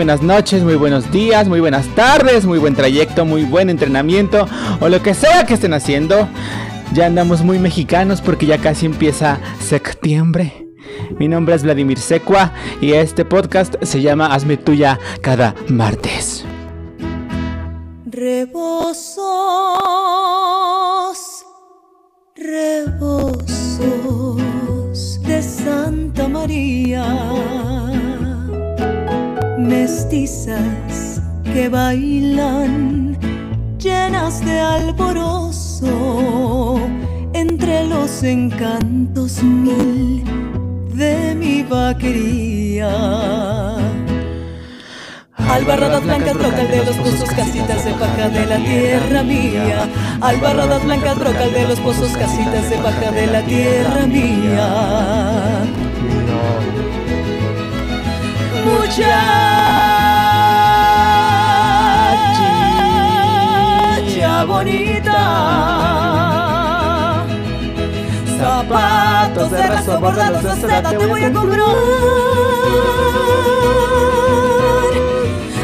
buenas noches, muy buenos días, muy buenas tardes, muy buen trayecto, muy buen entrenamiento o lo que sea que estén haciendo. Ya andamos muy mexicanos porque ya casi empieza septiembre. Mi nombre es Vladimir Secua y este podcast se llama Hazme tuya cada martes. Albarradas blancas, brocal de los pozos, casitas de paja de la tierra mía. Muchacha bonita. Zapatos de raso bordados de seda te voy a comprar.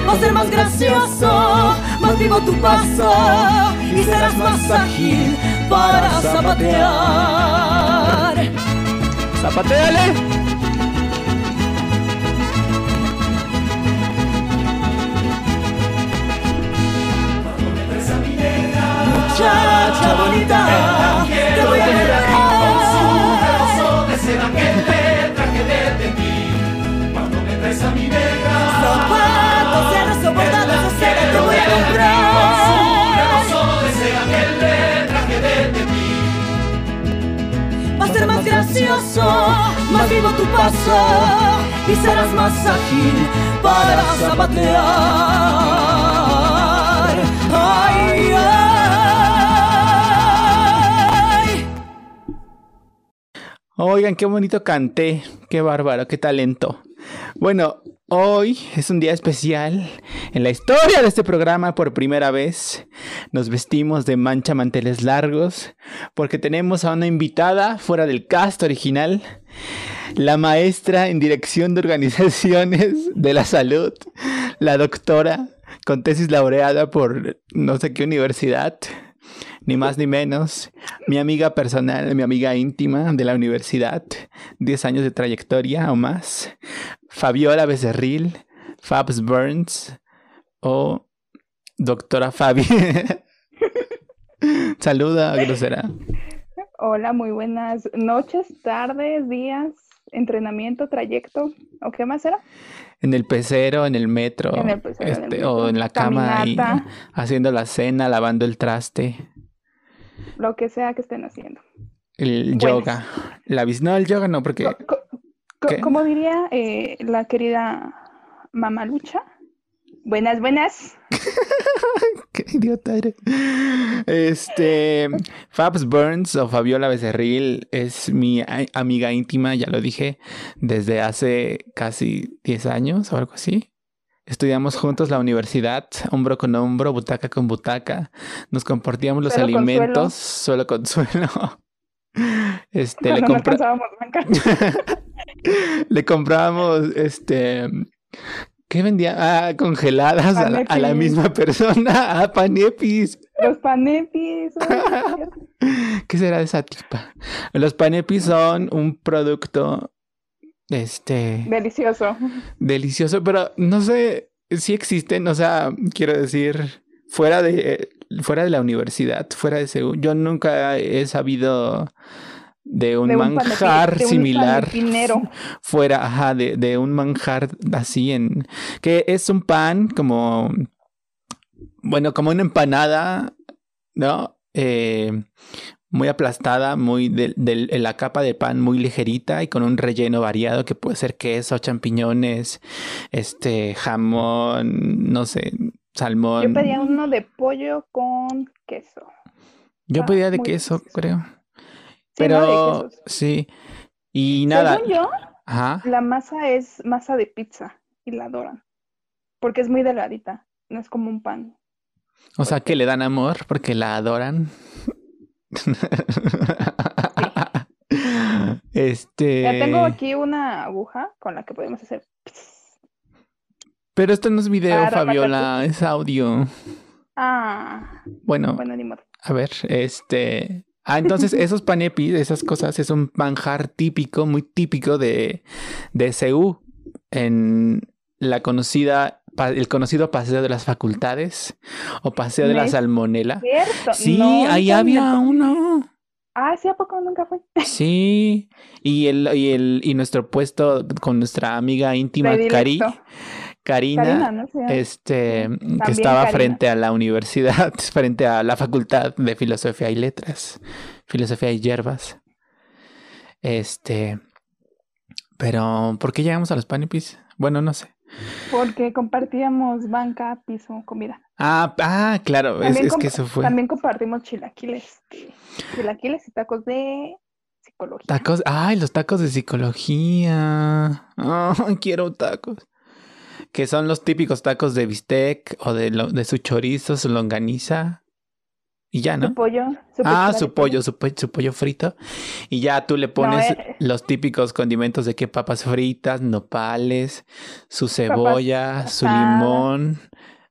Va a ser más gracioso, más vivo tu paso y serás más ágil para zapatear. ¡Zapateale! muchacha bonita, te voy a con su de seda que te traje de ti. Cuando me traes a mi zapatos bordados de seda te voy a comprar. Más vivo tu paso y serás más ágil para zapatear. Ay, ay. Oigan, qué bonito canté, qué bárbaro, qué talento. Bueno, hoy es un día especial. En la historia de este programa, por primera vez, nos vestimos de mancha manteles largos porque tenemos a una invitada fuera del cast original, la maestra en dirección de organizaciones de la salud, la doctora con tesis laureada por no sé qué universidad ni más ni menos, mi amiga personal, mi amiga íntima de la universidad, 10 años de trayectoria o más, Fabiola Becerril, Fabs Burns o doctora Fabi. Saluda, grosera. Hola, muy buenas noches, tardes, días, entrenamiento, trayecto, ¿o qué más era? En el pecero, en el metro, En el pecero, en el este, metro, o en la cama, ahí, caminata. haciendo la cena, lavando el traste, Lo que sea que estén haciendo. el Buenas. yoga. La vis no, el yoga no, porque Co- como diría eh, la querida Mamalucha, buenas, buenas. Qué idiota eres. Este, Fabs Burns o Fabiola Becerril es mi amiga íntima, ya lo dije, desde hace casi 10 años o algo así. Estudiamos juntos la universidad, hombro con hombro, butaca con butaca. Nos compartíamos los Suelo alimentos, suelo con suelo. Este, le, no compra- le comprábamos, este, ¿qué vendía? Ah, congeladas a la, a la misma persona. Ah, panepis. Los panepis. ¿Qué será de esa tipa? Los panepis son un producto, este, Delicioso. delicioso, pero no sé si existen, o sea, quiero decir, fuera de, fuera de la universidad, fuera de Seúl, yo nunca he sabido de un De un panepi- manjar de un similar fuera, ajá, de, de un manjar así en, que es un pan como, bueno, como una empanada, ¿no? Eh, muy aplastada, muy de, de- de la capa de pan muy ligerita y con un relleno variado que puede ser queso, champiñones, este, jamón, no sé, salmón. Yo pedía uno de pollo con queso. Yo ah, pedía de queso, creo. Sí, ¿no? De Pero sí. Y nada. Según yo, Ajá. la masa es masa de pizza y la adoran. Porque es muy delgadita. no es como un pan. O sea, que le dan amor porque la adoran. este. Ya tengo aquí una aguja con la que podemos hacer. Pero esto no es video, Fabiola, es audio. Ah, Bueno, bueno, ni modo. a ver, este. Ah, entonces esos panepis, esas cosas, es un manjar típico, muy típico de, de en la conocida, el conocido Paseo de las Facultades o Paseo de la ¿No es Salmonela. ¿Cierto? Sí, No, ahí había uno. Ah, sí, ¿a poco nunca fue? Sí, y el, y el, y nuestro puesto con nuestra amiga íntima Cari. Karina, Karina, ¿no? Sí. este, que estaba Karina. frente a la universidad, frente a la facultad de filosofía y letras, filosofía y hierbas. Este, pero, ¿por qué llegamos a los panipis? Bueno, no sé. Porque compartíamos banca, piso, comida. Ah, ah, claro, es, que eso fue. También compartimos chilaquiles. Chilaquiles y tacos de psicología. Tacos, ay, los tacos de psicología. Quiero tacos. Que son los típicos tacos de bistec o de, lo- de su chorizo, su longaniza. Y ya, Su ¿no? pollo. su Ah, pechuga de su pollo, su, po- su pollo frito. Y ya tú le pones eh. los típicos condimentos de que papas fritas, nopales, su cebolla, su limón.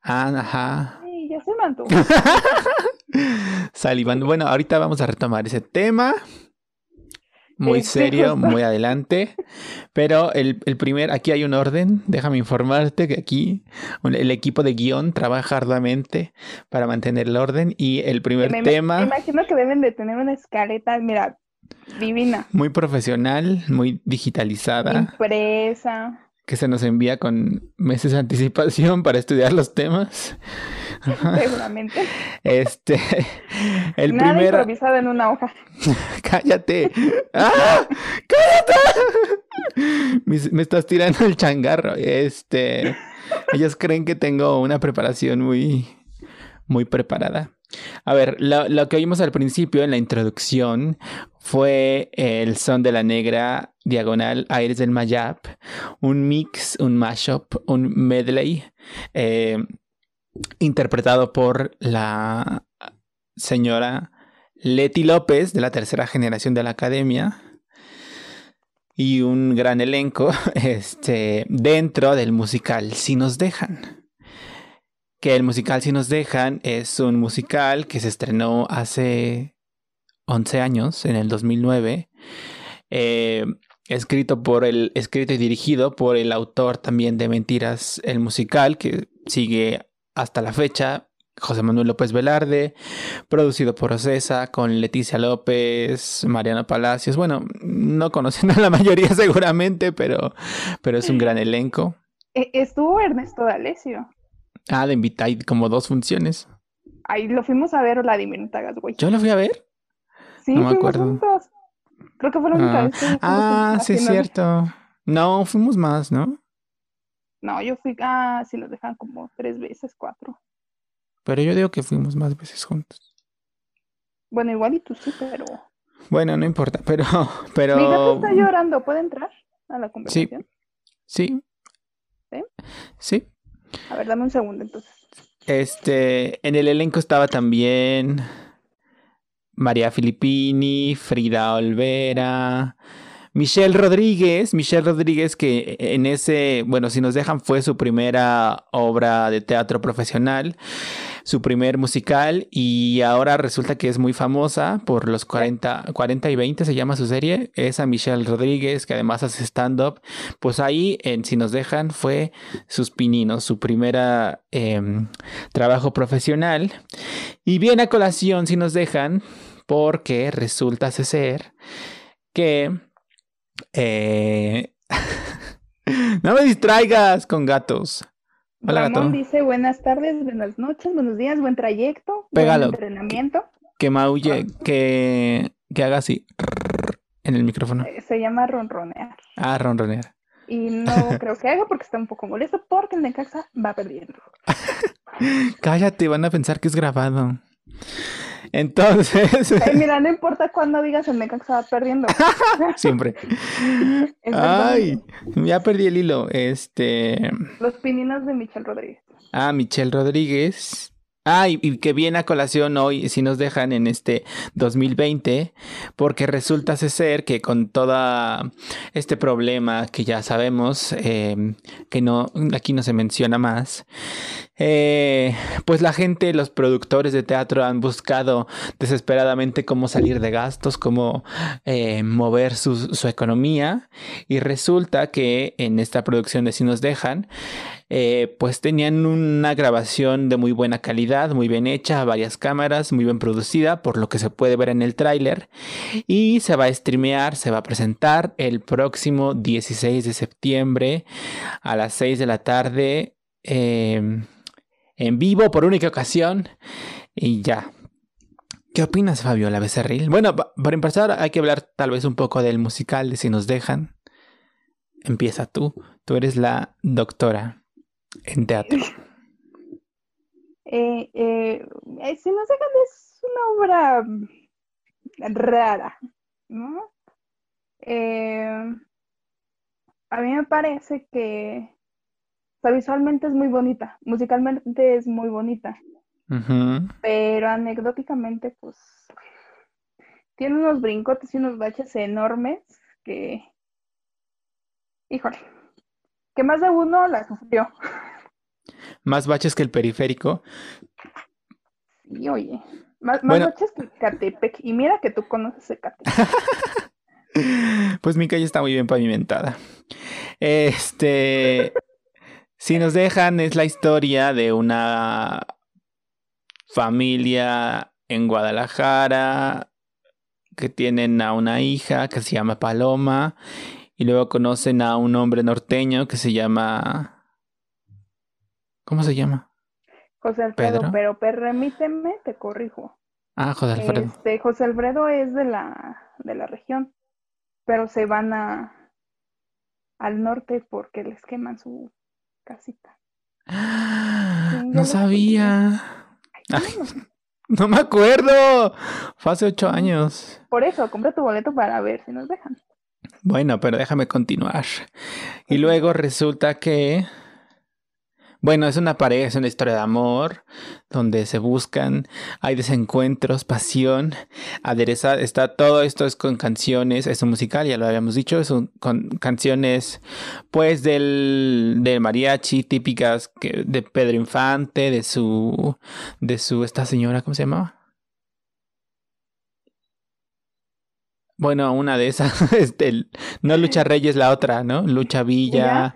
Ah, ajá. Ay, ya se me antojó. Salivando. Bueno, ahorita vamos a retomar ese tema. Muy Este, serio, justo. muy adelante. Pero el, el primer, aquí hay un orden. Déjame informarte que aquí un- el equipo de guion trabaja arduamente para mantener el orden. Y el primer Me, me- me tema, imagino que deben de tener una escaleta, mira, divina. muy profesional, muy digitalizada, Impresa. Que se nos envía con meses de anticipación para estudiar los temas. Seguramente. Este, el Nada primer, improvisado en una hoja. Cállate. ¡Ah! ¡Cállate! Me, me estás tirando el changarro. Este. Ellos creen que tengo una preparación muy. Muy preparada. A ver, lo, lo que oímos al principio en la introducción fue el son de la negra diagonal Aires del Mayap, un mix, un mashup, un medley eh, interpretado por la señora Leti López, de la tercera generación de la academia, y un gran elenco este, dentro del musical Si nos dejan. Que el musical Si nos dejan es un musical que se estrenó hace 11 años, en el 2009, eh, escrito por el escrito y dirigido por el autor también de Mentiras el musical que sigue hasta la fecha José Manuel López Velarde, producido por Ocesa, con Leticia López, Mariana Palacios. Bueno, no conocen a la mayoría seguramente, pero, pero es un gran elenco. E- Estuvo Ernesto D'Alessio. Ah, de invitar como dos funciones. Ahí lo fuimos a ver, Vladimir, hagas, güey. Yo lo fui a ver. Sí, no me fuimos acuerdo. juntos. Creo que fue la única Ah, vez que ah, sí es cierto. No, fuimos más, ¿no? No, yo fui, ah, sí, nos dejan como tres veces, cuatro. Pero yo digo que fuimos más veces juntos. Bueno, igual y tú sí, pero... Bueno, no importa, pero, pero. Mi gato está llorando, ¿puede entrar a la conversación? Sí. ¿Sí? Sí. A ver, dame un segundo entonces. Este, en el elenco estaba también María Filippini, Frida Olvera, Michelle Rodríguez, Michelle Rodríguez que en ese, bueno, si nos dejan fue su primera obra de teatro profesional, su primer musical y ahora resulta que es muy famosa por los 40, 40 y 20 se llama su serie, esa Michelle Rodríguez que además hace stand-up, pues ahí en Si nos dejan fue sus pininos, su primera em, trabajo profesional y viene a colación si nos dejan porque resulta ser que eh, no me distraigas con gatos. Hola, Ramón gato. dice buenas tardes, buenas noches, buenos días, buen trayecto, Pégalo. buen entrenamiento. Que maulle, que, que haga así en el micrófono. Eh, Se llama ronronear. Ah, ronronear. Y no creo que haga porque está un poco molesto porque el Necaxa va perdiendo. Cállate, van a pensar que es grabado. Entonces. Ay, mira, no importa cuándo digas el Necaxa va perdiendo. Siempre. Ay, ya perdí el hilo. Este. Los pininos de Michelle Rodríguez. Ah, Michelle Rodríguez. Ah, y, que viene a colación hoy, si nos dejan en este 2020, porque resulta ser que con todo este problema que ya sabemos, eh, que no, aquí no se menciona más, eh, pues la gente, los productores de teatro han buscado desesperadamente cómo salir de gastos, cómo eh, mover su, su economía, y resulta que en esta producción de Si nos dejan, eh, pues tenían una grabación de muy buena calidad, muy bien hecha, varias cámaras, muy bien producida, por lo que se puede ver en el tráiler. Y se va a streamear, se va a presentar el próximo 16 de septiembre a las 6 de la tarde eh, en vivo por única ocasión. Y ya. ¿Qué opinas, Fabiola Becerril? Bueno, pa- para empezar hay que hablar tal vez un poco del musical de Si nos dejan. Empieza tú. Tú eres la doctora en teatro. Eh, eh, eh, si nos dejan es una obra rara, ¿no? Eh, a mí me parece que o sea, visualmente es muy bonita, musicalmente es muy bonita, pero anecdóticamente pues tiene unos brincotes y unos baches enormes que, híjole, que más de uno la sufrió. Más baches que el periférico. Y oye, más, más Bueno. baches que Catepec. Y mira que tú conoces Ecatepec. Pues mi calle está muy bien pavimentada. Este. Si nos dejan, es la historia de una familia en Guadalajara que tienen a una hija que se llama Paloma y luego conocen a un hombre norteño que se llama. ¿Cómo se llama? José Alfredo, Pedro. pero permíteme, te corrijo. Ah, José Alfredo. Este, José Alfredo es de la, de la región, pero se van a, al norte porque les queman su casita. Ah, Sí, no sabía. Ay, No me acuerdo. Fue hace ocho años. Por eso, compra tu boleto para ver si nos dejan. Bueno, pero déjame continuar. Y luego resulta que, bueno, es una pareja, es una historia de amor, donde se buscan, hay desencuentros, pasión, aderezada, está todo esto es con canciones, es un musical, ya lo habíamos dicho, es un- con canciones, pues, del, del mariachi típicas que, de Pedro Infante, de su, de su, esta señora, ¿cómo se llamaba? Bueno, una de esas, este, no Lucha Reyes, la otra, ¿no? Lucha Villa,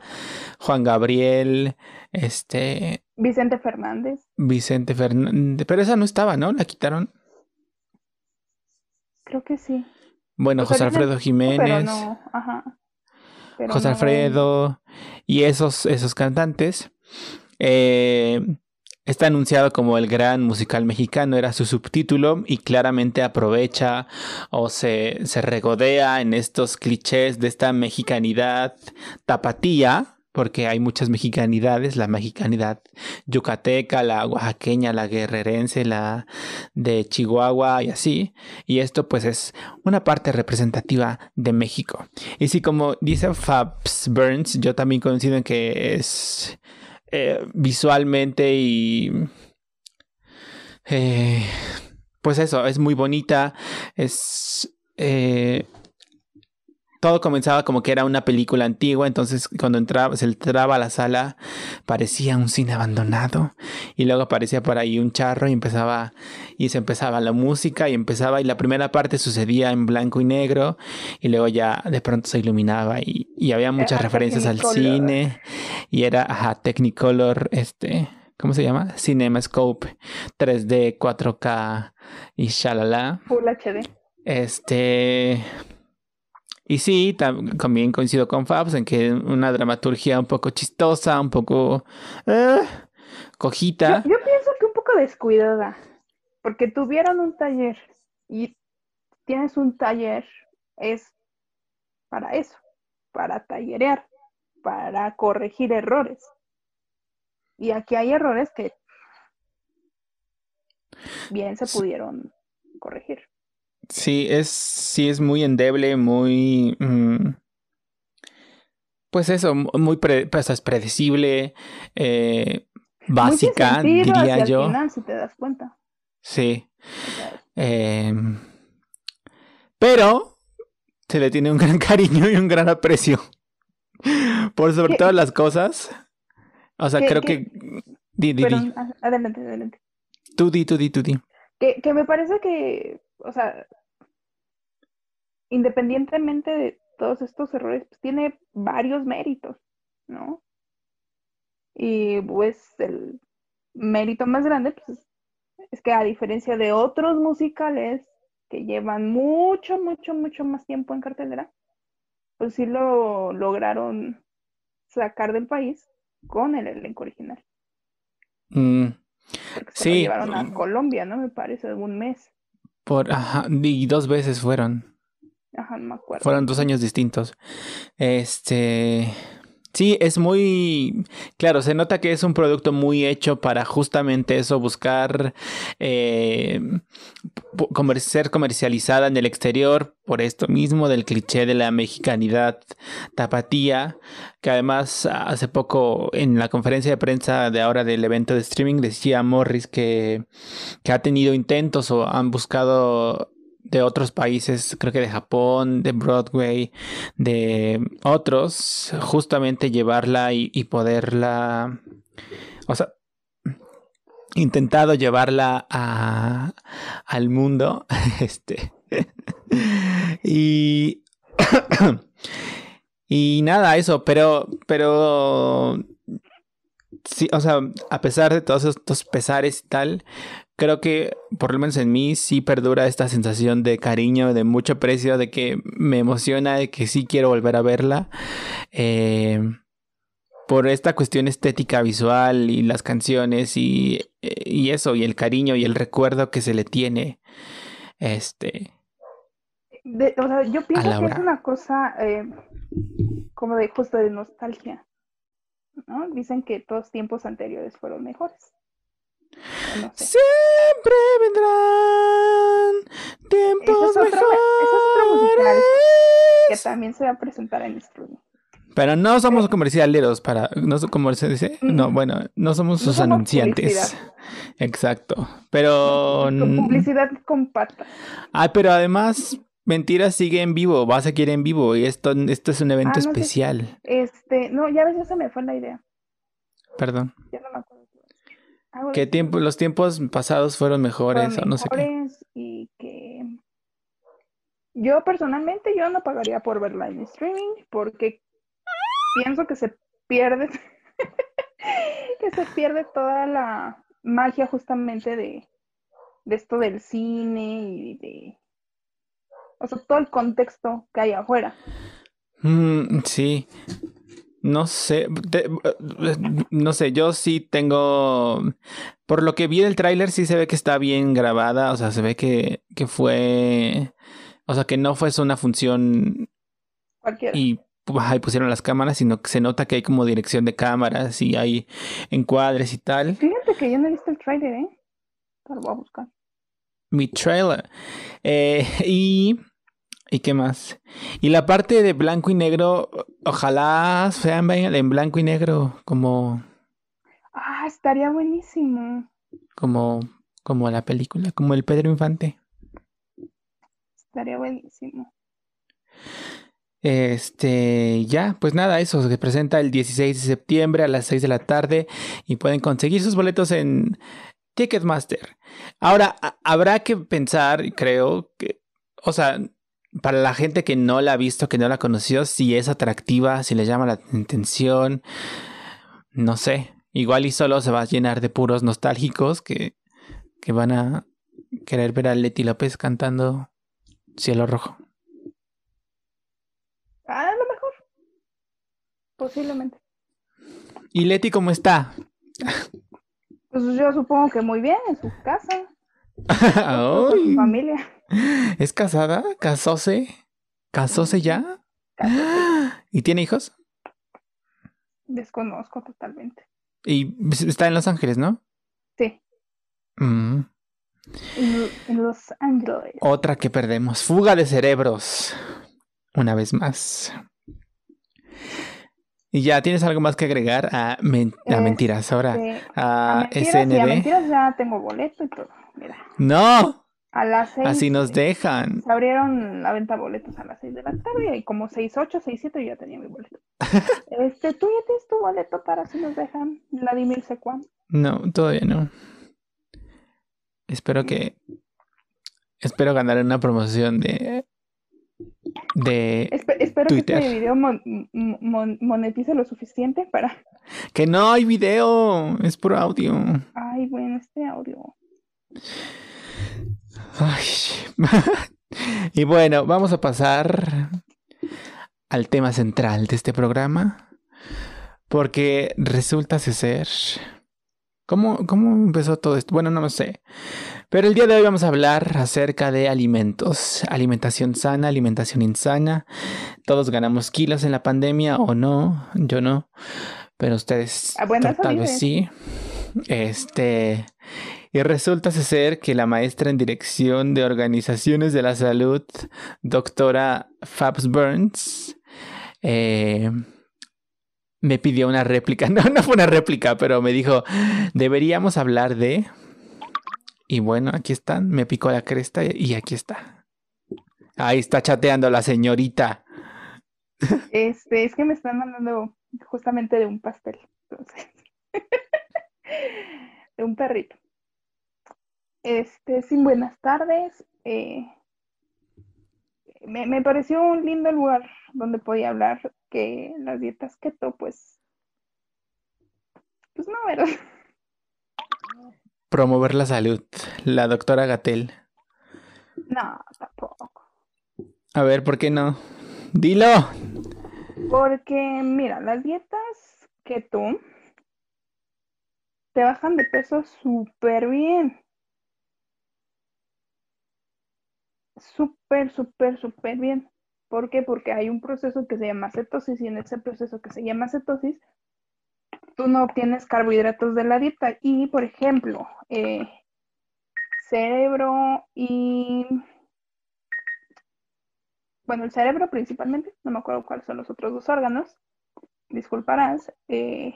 Juan Gabriel, este, Vicente Fernández, Vicente Fernández, pero esa no estaba, ¿no? La quitaron. creo que sí. Bueno, José Alfredo Pero Jiménez, no, ajá. Pero José no- Alfredo y esos, esos cantantes. Eh, está anunciado como el gran musical mexicano, era su subtítulo y claramente aprovecha o se, regodea en estos clichés de esta mexicanidad tapatía, porque hay muchas mexicanidades, la mexicanidad yucateca, la oaxaqueña, la guerrerense, la de Chihuahua y así. Y esto pues es una parte representativa de México. Y sí, como dice Fabs Burns, yo también coincido en que es eh, visualmente y... eh, pues eso, es muy bonita, es... eh, todo comenzaba como que era una película antigua, entonces cuando entraba, se entraba a la sala parecía un cine abandonado y luego aparecía por ahí un charro y empezaba y se empezaba la música y empezaba y la primera parte sucedía en blanco y negro y luego ya de pronto se iluminaba y, y había muchas Era referencias al cine y era ajá, Technicolor, este, ¿cómo se llama? CinemaScope 3D, 4K y shalala. Full HD. Este. Y sí, tam- también coincido con Fabs en que una dramaturgia un poco chistosa, un poco. eh, cojita. Yo, yo pienso que un poco descuidada, porque tuvieron un taller y tienes un taller, es para eso, para tallerear, para corregir errores. Y aquí hay errores que bien se pudieron corregir. Sí, es, sí es muy endeble, muy... mm, pues eso, muy pre- pues es predecible, eh, Muy básica, sentido diría yo. final, si te das cuenta. Sí. Eh, pero se le tiene un gran cariño y un gran aprecio. Por sobre ¿Qué- todas las cosas. O sea, qué- creo qué- que... Di, adelante, adelante. Tú di, tú di, tú di. Que, que me parece que, o sea, independientemente de todos estos errores, pues tiene varios méritos, ¿no? Y pues el mérito más grande, pues, es que a diferencia de otros musicales que llevan mucho, mucho, mucho más tiempo en cartelera, pues sí lo lograron sacar del país con el elenco original. Mm, Sí. lo llevaron a Colombia, ¿no? Me parece, algún mes. por, ajá, y dos veces fueron. Ajá, no me acuerdo. Fueron dos años distintos. Este. Sí, es muy. Claro, se nota que es un producto muy hecho para justamente eso, buscar eh, ser comercializada en el exterior por esto mismo del cliché de la mexicanidad tapatía, que además hace poco en la conferencia de prensa de ahora del evento de streaming decía Morris que, que ha tenido intentos o han buscado de otros países, creo que de Japón, de Broadway, de otros, justamente llevarla y, poderla, o sea, intentado llevarla a, al mundo, este, y, y nada, eso, pero, pero, sí, o sea, a pesar de todos estos pesares y tal, creo que por lo menos en mí sí perdura esta sensación de cariño, de mucho aprecio, de que me emociona, de que sí quiero volver a verla. eh, por esta cuestión estética visual y las canciones y, eh, y eso, y el cariño y el recuerdo que se le tiene. Este. De- o sea, yo pienso que es una cosa eh, como de justo de nostalgia, ¿no? Dicen que todos tiempos anteriores fueron mejores. O no sé. Siempre vendrán tiempos Ese es otro- ese es otro musical Que mejores. también se va a presentar en streaming. Pero no somos comercialeros para. No, ¿Cómo se dice? No, Mm. bueno, no somos No sus somos anunciantes. publicidad. Exacto. Pero. Con publicidad con patas. Ah, pero además, Mentira sigue en vivo. Va a seguir en vivo. Y esto, esto es un evento Ah, no sé. especial. Este, no, ya ves, ya se me fue la idea. Perdón. Ya no me acuerdo. Que de- tiempo, los tiempos pasados fueron mejores fueron o no sé qué. y que yo personalmente yo no pagaría por verla en streaming porque pienso que se pierde que se pierde toda la magia justamente de, de esto del cine y de o sea todo el contexto que hay afuera Mm, sí. No sé. te- no sé, yo sí tengo. Por lo que vi del tráiler, sí se ve que está bien grabada. O sea, se ve que, que fue. O sea, que no fue una función cualquiera y ahí pusieron las cámaras, sino que se nota que hay como dirección de cámaras y hay encuadres y tal. fíjate que yo no he visto el trailer eh Pero voy a buscar Mi trailer. Eh, y. ¿Y qué más? Y la parte de blanco y negro, ojalá sean en blanco y negro, como, ah estaría buenísimo como, como la película, como el Pedro Infante. estaría buenísimo Este, ya, pues nada, eso se presenta el 16 de septiembre a las 6 de la tarde y pueden conseguir sus boletos en Ticketmaster. Ahora, habrá que pensar, creo que, o sea, para la gente que no la ha visto, que no la conoció, si es atractiva, si le llama la atención, no sé, igual y solo se va a llenar de puros nostálgicos que, que van a querer ver a Leti López cantando Cielo Rojo. a lo mejor posiblemente ¿Y Leti cómo está? Pues yo supongo que muy bien en su casa, Ay, su familia. ¿Es casada? ¿Casóse? ¿Casóse ya? ¿Y tiene hijos? Desconozco totalmente. Y está en Los Ángeles, ¿no? Sí, Mm. En, en Los Ángeles. Otra que perdemos. Fuga de cerebros. Una vez más. Y ya, ¿tienes algo más que agregar a, men- a Este, mentiras? Ahora, a a mentiras, sí, a SND. mentiras ya tengo boleto y todo. Mira, No, a las seis. así nos dejan. Se abrieron la venta de boletos a las 6 de la tarde y como 6, 8, 6, 7 yo ya tenía mi boleto. Este, ¿tú ya tienes tu boleto para si nos dejan Vladimir Secuán? No, todavía no. Espero que. Espero ganar una promoción de. De. Espe- espero Twitter. que este video mon- mon- monetice lo suficiente para... Que no hay video, es puro audio. Ay, bueno, este audio. Ay. y bueno, vamos a pasar al tema central de este programa. Porque resulta ser. ¿Cómo, ¿Cómo empezó todo esto? Bueno, no lo sé. Pero el día de hoy vamos a hablar acerca de alimentos. Alimentación sana, alimentación insana. Todos ganamos kilos en la pandemia o no. Yo no. Pero ustedes Ah, tal, vez sí. Este. Y resulta ser que la maestra en dirección de organizaciones de la salud, doctora Fabs Burns, eh, me pidió una réplica. No, no fue una réplica, pero me dijo, deberíamos hablar de... Y bueno, aquí están, me picó la cresta y aquí está. Ahí está chateando la señorita. Este, es que me están mandando justamente de un pastel. Entonces, de un perrito. Este, sin buenas tardes. eh, me, me pareció un lindo lugar donde podía hablar que las dietas keto, pues, pues no, ¿verdad? Promover la salud, la doctora Gatel. No, tampoco. A ver, ¿por qué no? Dilo. Porque, mira, las dietas keto te bajan de peso súper bien. Súper, súper, súper bien. ¿Por qué? Porque hay un proceso que se llama cetosis y en ese proceso que se llama cetosis, tú no obtienes carbohidratos de la dieta. Y, por ejemplo, eh, cerebro y... Bueno, el cerebro principalmente, no me acuerdo cuáles son los otros dos órganos, disculparás, eh,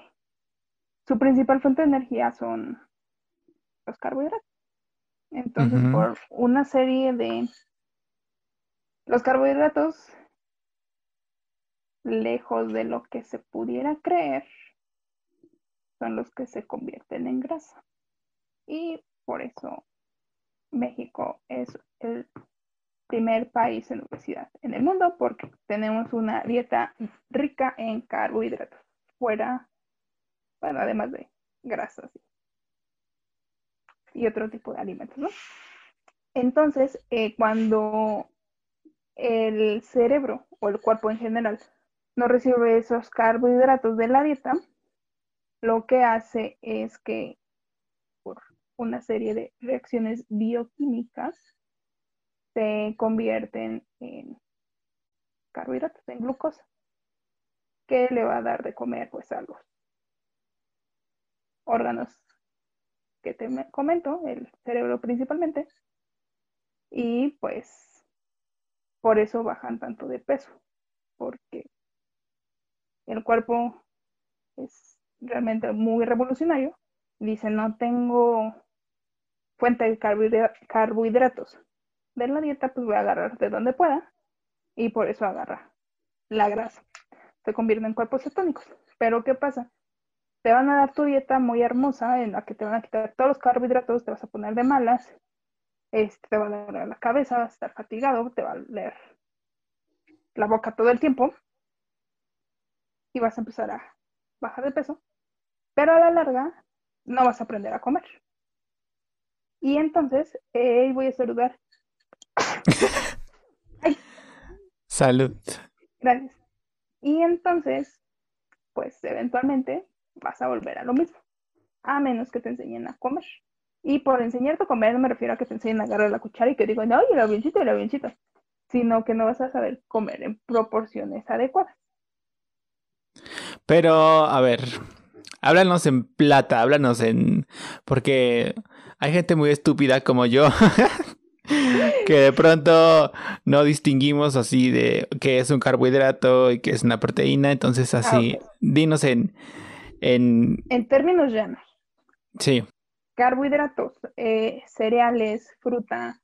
su principal fuente de energía son los carbohidratos. Entonces, por una serie de los carbohidratos, lejos de lo que se pudiera creer, son los que se convierten en grasa. Y por eso México es el primer país en obesidad en el mundo porque tenemos una dieta rica en carbohidratos, fuera, bueno, además de grasas y otro tipo de alimentos, ¿no? Entonces, eh, cuando el cerebro o el cuerpo en general no recibe esos carbohidratos de la dieta, lo que hace es que por una serie de reacciones bioquímicas se convierten en carbohidratos, en glucosa, que le va a dar de comer pues a los órganos que te me- comento, el cerebro principalmente, y pues por eso bajan tanto de peso, porque el cuerpo es realmente muy revolucionario. Dice, no tengo fuente de carbohidra- carbohidratos de la dieta, pues voy a agarrar de donde pueda, y por eso agarra la grasa. Se convierte en cuerpos cetónicos. Pero ¿qué pasa? Te van a dar tu dieta muy hermosa en la que te van a quitar todos los carbohidratos, te vas a poner de malas, este, te va a doler la cabeza, vas a estar fatigado, te va a leer la boca todo el tiempo y vas a empezar a bajar de peso, pero a la larga no vas a aprender a comer. Y entonces, eh, voy a saludar. Salud. Gracias. Y entonces, pues eventualmente vas a volver a lo mismo, a menos que te enseñen a comer. Y por enseñarte a comer no me refiero a que te enseñen a agarrar la cuchara y que digan, no, y el avioncito, y el avioncito, sino que no vas a saber comer en proporciones adecuadas. Pero, a ver, háblanos en plata, háblanos en... Porque hay gente muy estúpida como yo. que de pronto no distinguimos así de qué es un carbohidrato y qué es una proteína. Entonces, así, Ah, ok. dinos en, en. En términos llanos, Sí. Carbohidratos, eh, cereales, fruta,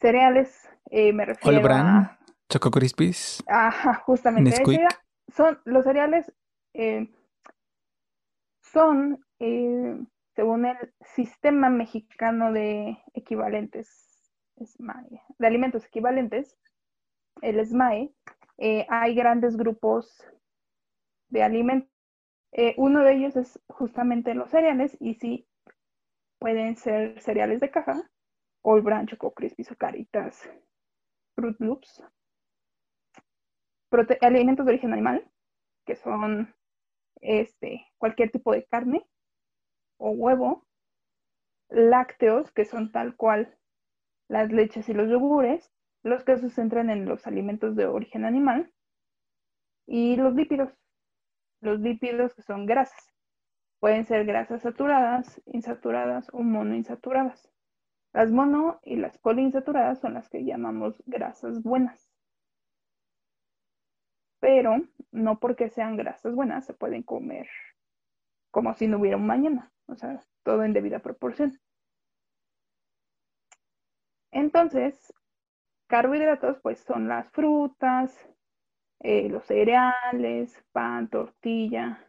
cereales, eh, me refiero a, Choco Crispies. ajá, justamente, Nesquik. son los cereales, eh, son, según el Sistema Mexicano de Equivalentes, SMAE, de alimentos equivalentes, el SMAE, hay grandes grupos de alimentos. Uno de ellos es justamente los cereales y sí pueden ser cereales de caja, All Bran, Choco Crispies, Caritas, Fruit Loops, alimentos de origen animal, que son este, cualquier tipo de carne o huevo, lácteos, que son tal cual las leches y los yogures, los que se centran en los alimentos de origen animal, y los lípidos, los lípidos que son grasas. Pueden ser grasas saturadas, insaturadas o monoinsaturadas. Las mono y las poliinsaturadas son las que llamamos grasas buenas. Pero no porque sean grasas buenas se pueden comer como si no hubiera un mañana. O sea, todo en debida proporción. Entonces, carbohidratos pues son las frutas, eh, los cereales, pan, tortilla,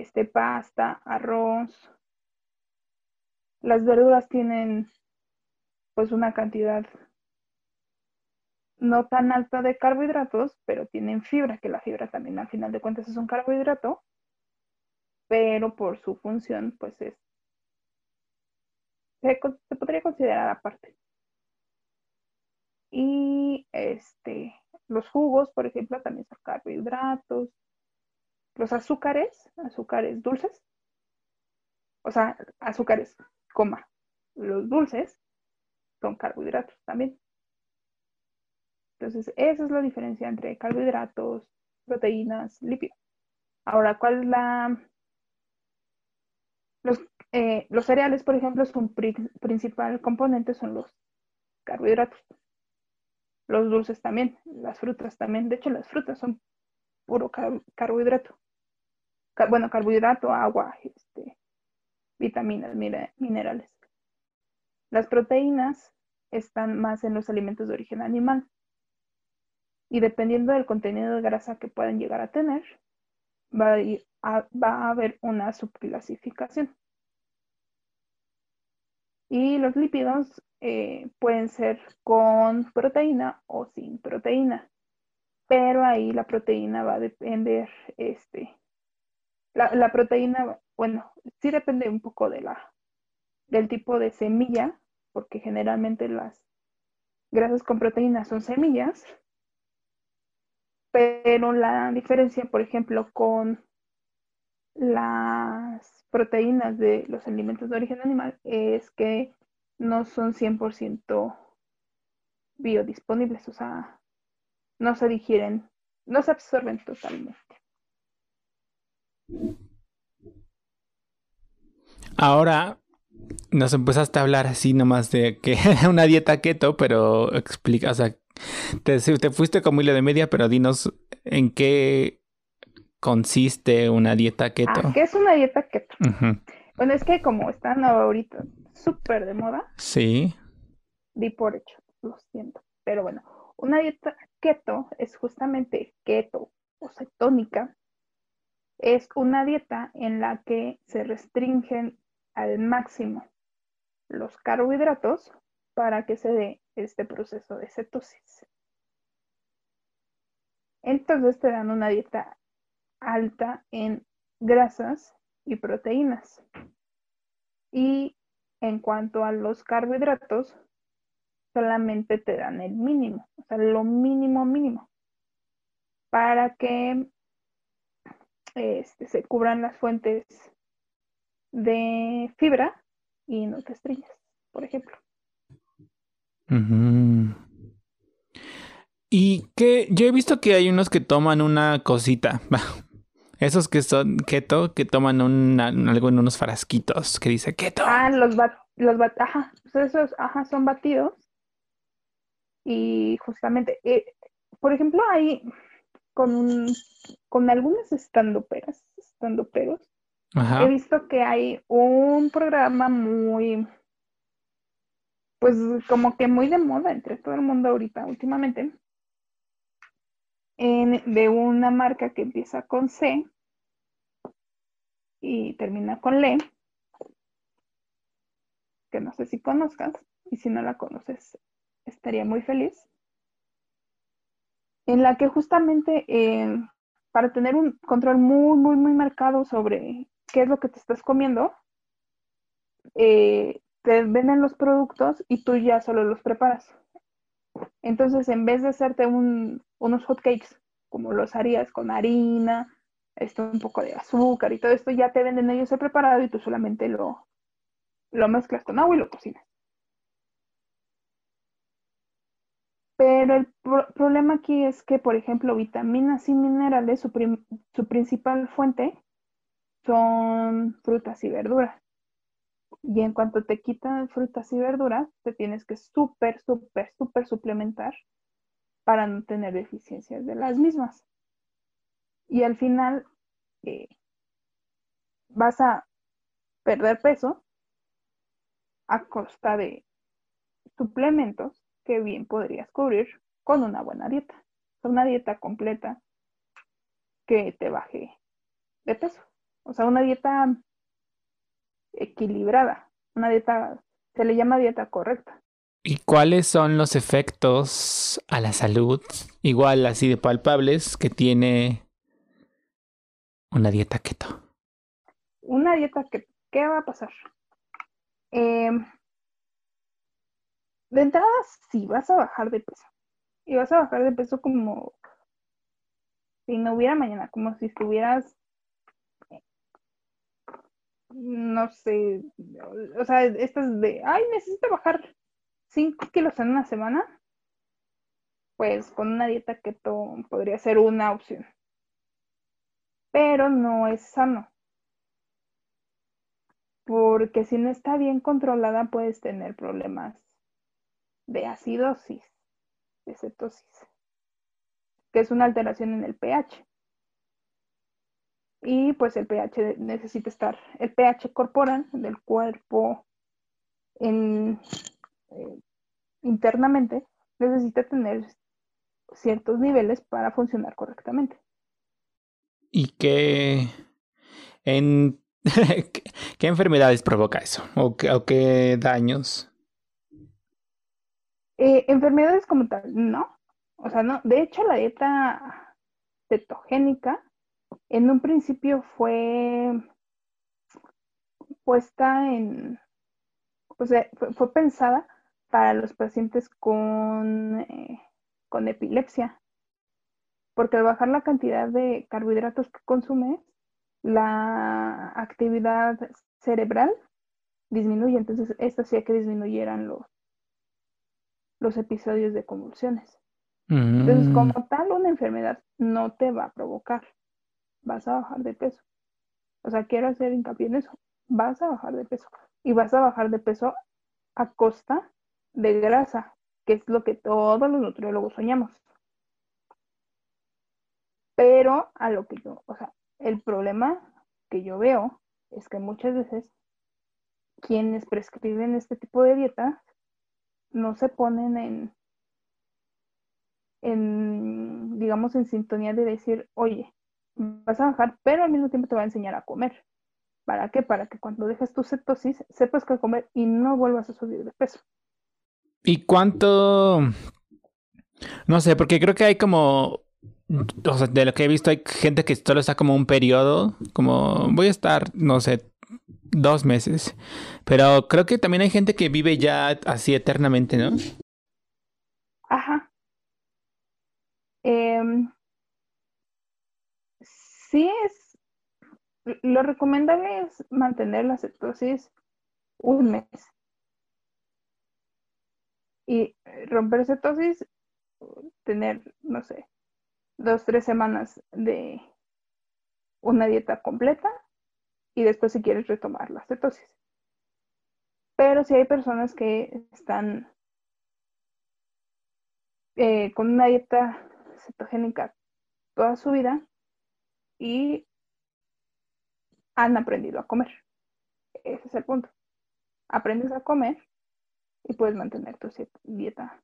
este, pasta, arroz. Las verduras tienen pues una cantidad no tan alta de carbohidratos, pero tienen fibra, que la fibra también al final de cuentas es un carbohidrato, pero por su función pues es se, podría considerar aparte. Y este los jugos, por ejemplo, también son carbohidratos. Los azúcares, azúcares dulces, o sea, azúcares, coma, los dulces son carbohidratos también. Entonces, esa es la diferencia entre carbohidratos, proteínas, lípidos. Ahora, ¿cuál es la... Los, eh, los cereales, por ejemplo, su pri- principal componente son los carbohidratos. Los dulces también, las frutas también. De hecho, las frutas son puro car- carbohidrato. Bueno, carbohidrato, agua, este, vitaminas, minerales. Las proteínas están más en los alimentos de origen animal. Y dependiendo del contenido de grasa que puedan llegar a tener, va a haber una subclasificación. Y los lípidos eh, pueden ser con proteína o sin proteína. Pero ahí la proteína va a depender, este, la, proteína, bueno, sí depende un poco de la, del tipo de semilla, porque generalmente las grasas con proteína son semillas, pero la diferencia, por ejemplo, con las proteínas de los alimentos de origen animal es que no son 100% biodisponibles, o sea, no se digieren, no se absorben totalmente. Ahora nos empezaste a hablar así nomás de que era una dieta keto, pero explica, o sea, te, te fuiste como hilo de media, pero dinos en qué consiste una dieta keto. Ah, ¿qué es una dieta keto? Bueno, es que como están ahorita súper de moda, Sí. di por hecho, lo siento. Pero bueno, una dieta keto es justamente keto o cetónica. Es una dieta en la que se restringen al máximo los carbohidratos para que se dé este proceso de cetosis. Entonces te dan una dieta alta en grasas y proteínas. Y en cuanto a los carbohidratos, solamente te dan el mínimo, o sea, lo mínimo mínimo, para que este, se cubran las fuentes de fibra y no te estrellas, por ejemplo. Y que yo he visto que hay unos que toman una cosita. Esos que son keto, que toman una- algo en unos frasquitos que dice keto. Ah, los, ba- los bat ajá, pues esos ajá, son batidos. Y justamente, eh, por ejemplo, hay con, un, con algunas estandoperas, estandoperos, Ajá. he visto que hay un programa muy, pues como que muy de moda entre todo el mundo ahorita, últimamente, en- de una marca que empieza con C y termina con LE, que no sé si conozcas, y si no la conoces, estaría muy feliz, en la que justamente eh, para tener un control muy, muy, muy marcado sobre qué es lo que te estás comiendo, eh, te venden los productos y tú ya solo los preparas. Entonces, en vez de hacerte un- unos hotcakes, como los harías con harina, esto, un poco de azúcar y todo esto, ya te venden ellos el preparado y tú solamente lo, lo mezclas con agua y lo cocinas. Pero el pro- problema aquí es que, por ejemplo, vitaminas y minerales, su, su principal fuente son frutas y verduras. Y en cuanto te quitan frutas y verduras, te tienes que súper, súper, súper suplementar para no tener deficiencias de las mismas. Y al final eh, vas a perder peso a costa de suplementos que bien podrías cubrir con una buena dieta. Una dieta completa que te baje de peso. O sea, una dieta equilibrada. Una dieta, se le llama dieta correcta. ¿Y cuáles son los efectos a la salud, igual así de palpables, que tiene una dieta keto? Una dieta que, ¿qué va a pasar? Eh, de entrada, sí vas a bajar de peso. Y vas a bajar de peso como si no hubiera mañana, como si estuvieras, no sé, o sea, estas de, ay, necesito bajar 5 kilos en una semana. Pues con una dieta keto podría ser una opción. Pero no es sano. Porque si no está bien controlada, puedes tener problemas de acidosis, de cetosis, que es una alteración en el pH. Y pues el pH necesita estar, el pH corporal del cuerpo eh, internamente necesita tener ciertos niveles para funcionar correctamente. ¿Y qué, en, qué enfermedades provoca eso? ¿O qué, o qué daños? Eh, enfermedades como tal, no. O sea, no. De hecho, la dieta cetogénica en un principio fue puesta en, o sea, fue, pensada para los pacientes con, eh, con epilepsia, porque al bajar la cantidad de carbohidratos que consumes, la actividad cerebral disminuye, entonces esto hacía que disminuyeran los, los episodios de convulsiones. Entonces, Mm, como tal, una enfermedad no te va a provocar, vas a bajar de peso. O sea, quiero hacer hincapié en eso, vas a bajar de peso y vas a bajar de peso a costa de grasa, que es lo que todos los nutriólogos soñamos. Pero a lo que yo, o sea, el problema que yo veo es que muchas veces quienes prescriben este tipo de dietas no se ponen en, en, digamos, en sintonía de decir, oye, vas a bajar, pero al mismo tiempo te va a enseñar a comer. ¿Para qué? Para que cuando dejes tu cetosis sepas qué comer y no vuelvas a subir de peso. ¿Y cuánto? No sé, porque creo que hay como, de lo que he visto hay gente que solo está como un periodo, como voy a estar, no sé, dos meses, pero creo que también hay gente que vive ya así eternamente, ¿no? Ajá. Em, sí es, lo recomendable es mantener la cetosis un mes. Y romper cetosis, tener, no sé, dos, tres semanas de una dieta completa y después si quieres retomar la cetosis. Pero si hay personas que están eh, con una dieta cetogénica toda su vida y han aprendido a comer. Ese es el punto. Aprendes a comer y puedes mantener tu dieta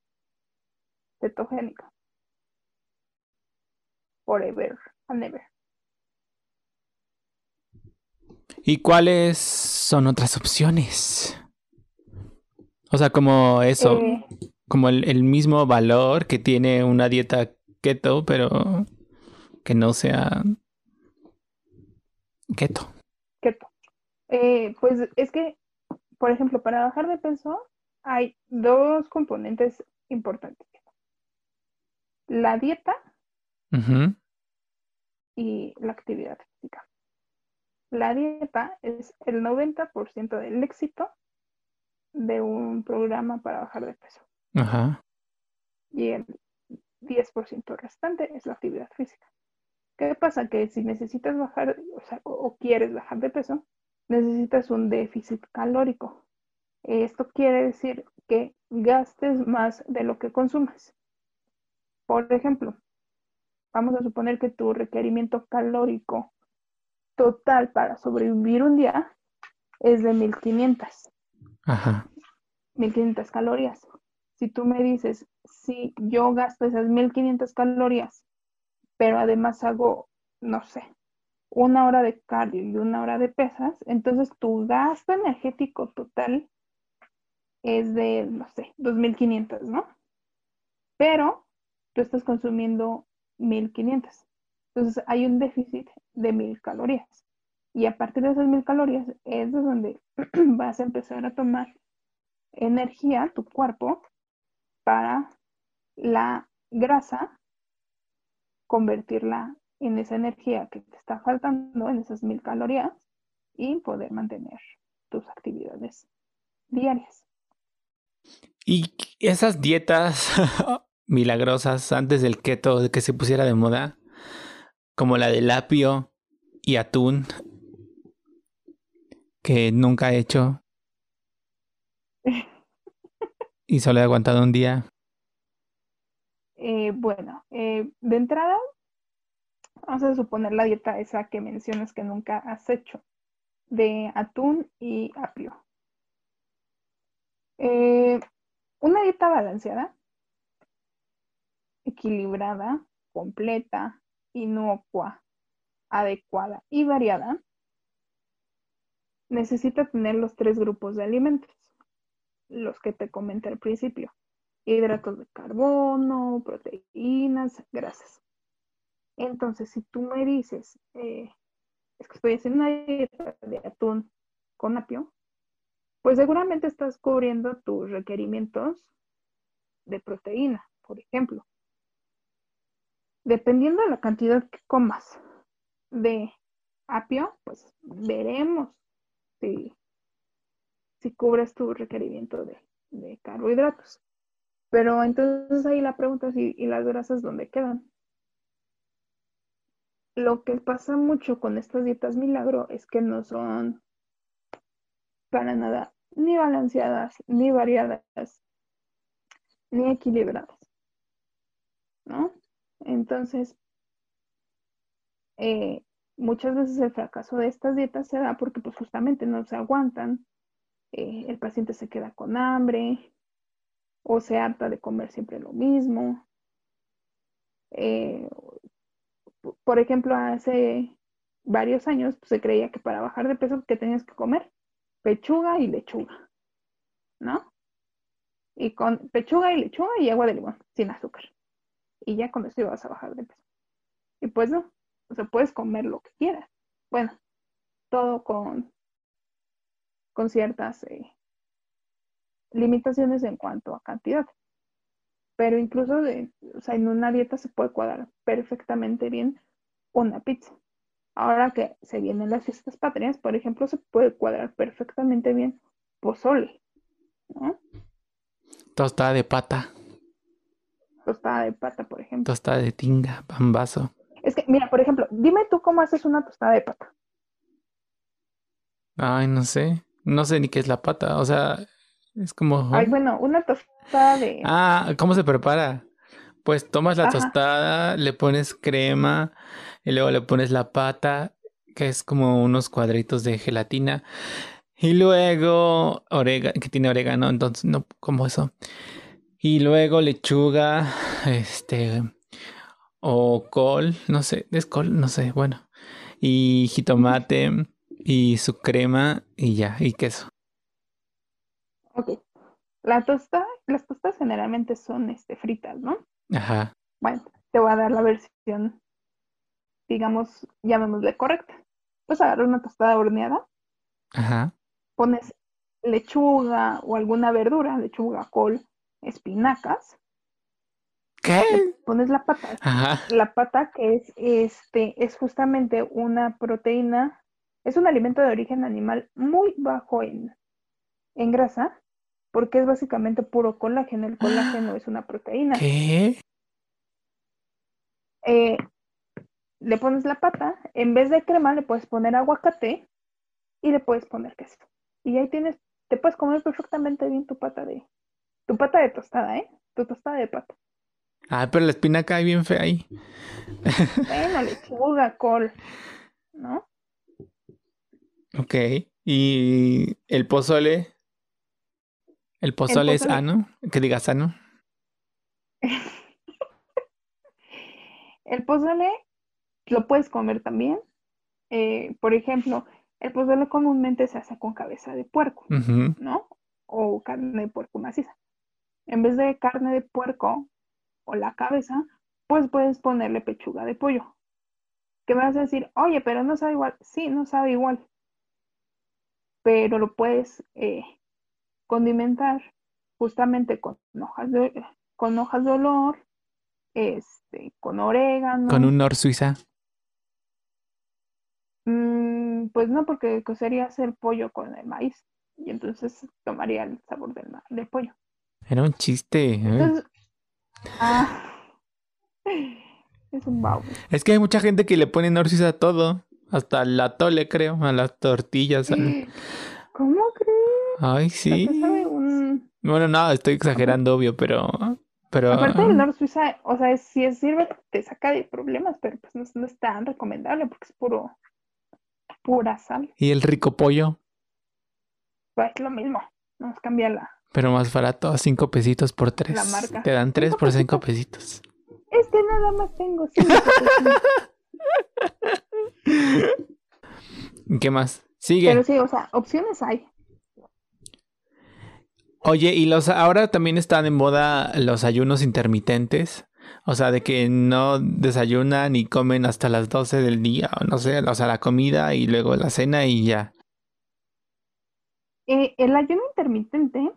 cetogénica. Forever and ever. ¿Y cuáles son otras opciones? O sea, como eso, Eh, como el, el mismo valor que tiene una dieta keto, pero que no sea keto. keto. Eh, pues es que, por ejemplo, para bajar de peso hay dos componentes importantes. La dieta y la actividad física. La dieta es el 90% del éxito de un programa para bajar de peso Ajá. y el 10% restante es la actividad física. ¿Qué pasa? Que si necesitas bajar, o sea, o, o quieres bajar de peso, necesitas un déficit calórico. Esto quiere decir que gastes más de lo que consumes. Por ejemplo, vamos a suponer que tu requerimiento calórico total para sobrevivir un día es de 1500. Ajá. 1500 calorías. Si tú me dices, si yo gasto esas 1500 calorías, pero además hago, no sé, una hora de cardio y una hora de pesas, entonces tu gasto energético total es de, no sé, 2500, ¿no? Pero tú estás consumiendo 1500. Entonces hay un déficit de 1000 calorías. Y a partir de esas 1000 calorías es de donde vas a empezar a tomar energía, tu cuerpo, para la grasa, convertirla en esa energía que te está faltando, en esas mil calorías, y poder mantener tus actividades diarias. Y esas dietas milagrosas antes del keto, que se pusiera de moda, como la del apio y atún, que nunca he hecho y solo he aguantado un día. Eh, bueno, eh, de entrada, vamos a suponer la dieta esa que mencionas que nunca has hecho, de atún y apio. Eh, una dieta balanceada, equilibrada, completa, inocua, adecuada y variada, necesita tener los tres grupos de alimentos, los que te comenté al principio, hidratos de carbono, proteínas, grasas. Entonces, si tú me dices, eh, es que estoy haciendo una dieta de atún con apio, pues seguramente estás cubriendo tus requerimientos de proteína, por ejemplo. Dependiendo de la cantidad que comas de apio, pues veremos si, cubres tu requerimiento de, de carbohidratos. Pero entonces ahí la pregunta es, ¿y, y las grasas dónde quedan? Lo que pasa mucho con estas dietas milagro es que no son para nada ni balanceadas, ni variadas, ni equilibradas. ¿No? Entonces, eh, muchas veces el fracaso de estas dietas se da porque pues justamente no se aguantan, eh, el paciente se queda con hambre o se harta de comer siempre lo mismo. Eh, por ejemplo, hace varios años pues, se creía que para bajar de peso que tenías que comer pechuga y lechuga, ¿no? Y con pechuga y lechuga y agua de limón, sin azúcar. Y ya con eso ibas a bajar de peso. Y pues no, o sea, puedes comer lo que quieras. Bueno, todo con, con ciertas eh, limitaciones en cuanto a cantidad. Pero incluso o sea, en una dieta se puede cuadrar perfectamente bien una pizza. Ahora que se vienen las fiestas patrias, por ejemplo, se puede cuadrar perfectamente bien pozole, ¿no? Tostada de pata, Tostada de pata, por ejemplo. tostada de tinga, pambazo. Es que, mira, por ejemplo, dime tú cómo haces una tostada de pata. Ay, no sé. No sé ni qué es la pata, o sea, es como... Ay, bueno, una tostada de... Ah, ¿cómo se prepara? Pues tomas la Ajá. tostada, le pones crema y luego le pones la pata, que es como unos cuadritos de gelatina. Y luego orégano, que tiene orégano, entonces no como eso. Y luego lechuga, este, o col, no sé, es col, no sé, bueno. Y jitomate y su crema y ya, y queso. Ok. La tostada, las tostadas generalmente son este, fritas, ¿no? Ajá, Bueno, te voy a dar la versión, digamos, llamémosle correcta. Pues agarrar una tostada horneada, ajá. pones lechuga o alguna verdura, lechuga, col, espinacas, ¿Qué? pones la pata. Ajá. La pata que es este es justamente una proteína, es un alimento de origen animal muy bajo en, en grasa, porque es básicamente puro colágeno. El colágeno es una proteína. ¿Qué? Eh, le pones la pata, en vez de crema le puedes poner aguacate y le puedes poner queso. Y ahí tienes, te puedes comer perfectamente bien tu pata de, tu pata de tostada, ¿eh? Tu tostada de pata. Ah, pero la espinaca hay bien fea ahí. Bueno, lechuga, col, ¿no? Ok. ¿Y el pozole? ¿El pozole es pozole- sano? Que diga sano. El pozole lo puedes comer también. Eh, por ejemplo, el pozole comúnmente se hace con cabeza de puerco. ¿no? O carne de puerco maciza. En vez de carne de puerco o la cabeza, pues puedes ponerle pechuga de pollo. Que me vas a decir, oye, pero no sabe igual. Sí, no sabe igual. Pero lo puedes eh, condimentar justamente con hojas de, con hojas de olor, este, con orégano. Con un nor suiza. Mm, pues no, porque cocerías el pollo con el maíz y entonces tomaría el sabor del, del pollo. Era un chiste. ¿eh? Entonces, ah, es un bau. Es que hay mucha gente que le pone nor suiza a todo. Hasta al atole, creo. A las tortillas. al- ¿Cómo crees? Ay, sí. un- Bueno, no, estoy exagerando, obvio, pero... Pero... Aparte del Nor Suiza, o sea, si es sirve, te saca de problemas, pero pues no, es- no es tan recomendable porque es puro, pura sal. Y el rico pollo. Pues es lo mismo, nos cambia la. Pero más barato, a cinco pesitos por tres. La marca. Te dan tres ¿Cinco por cinco pesitos. Es que nada más tengo cinco pesos. ¿Qué más? Sigue. Pero sí, o sea, opciones hay. Oye, y los ahora también están en moda los ayunos intermitentes. O sea, de que no desayunan y comen hasta las 12 del día, o no sé, o sea, la comida y luego la cena y ya. Eh, el ayuno intermitente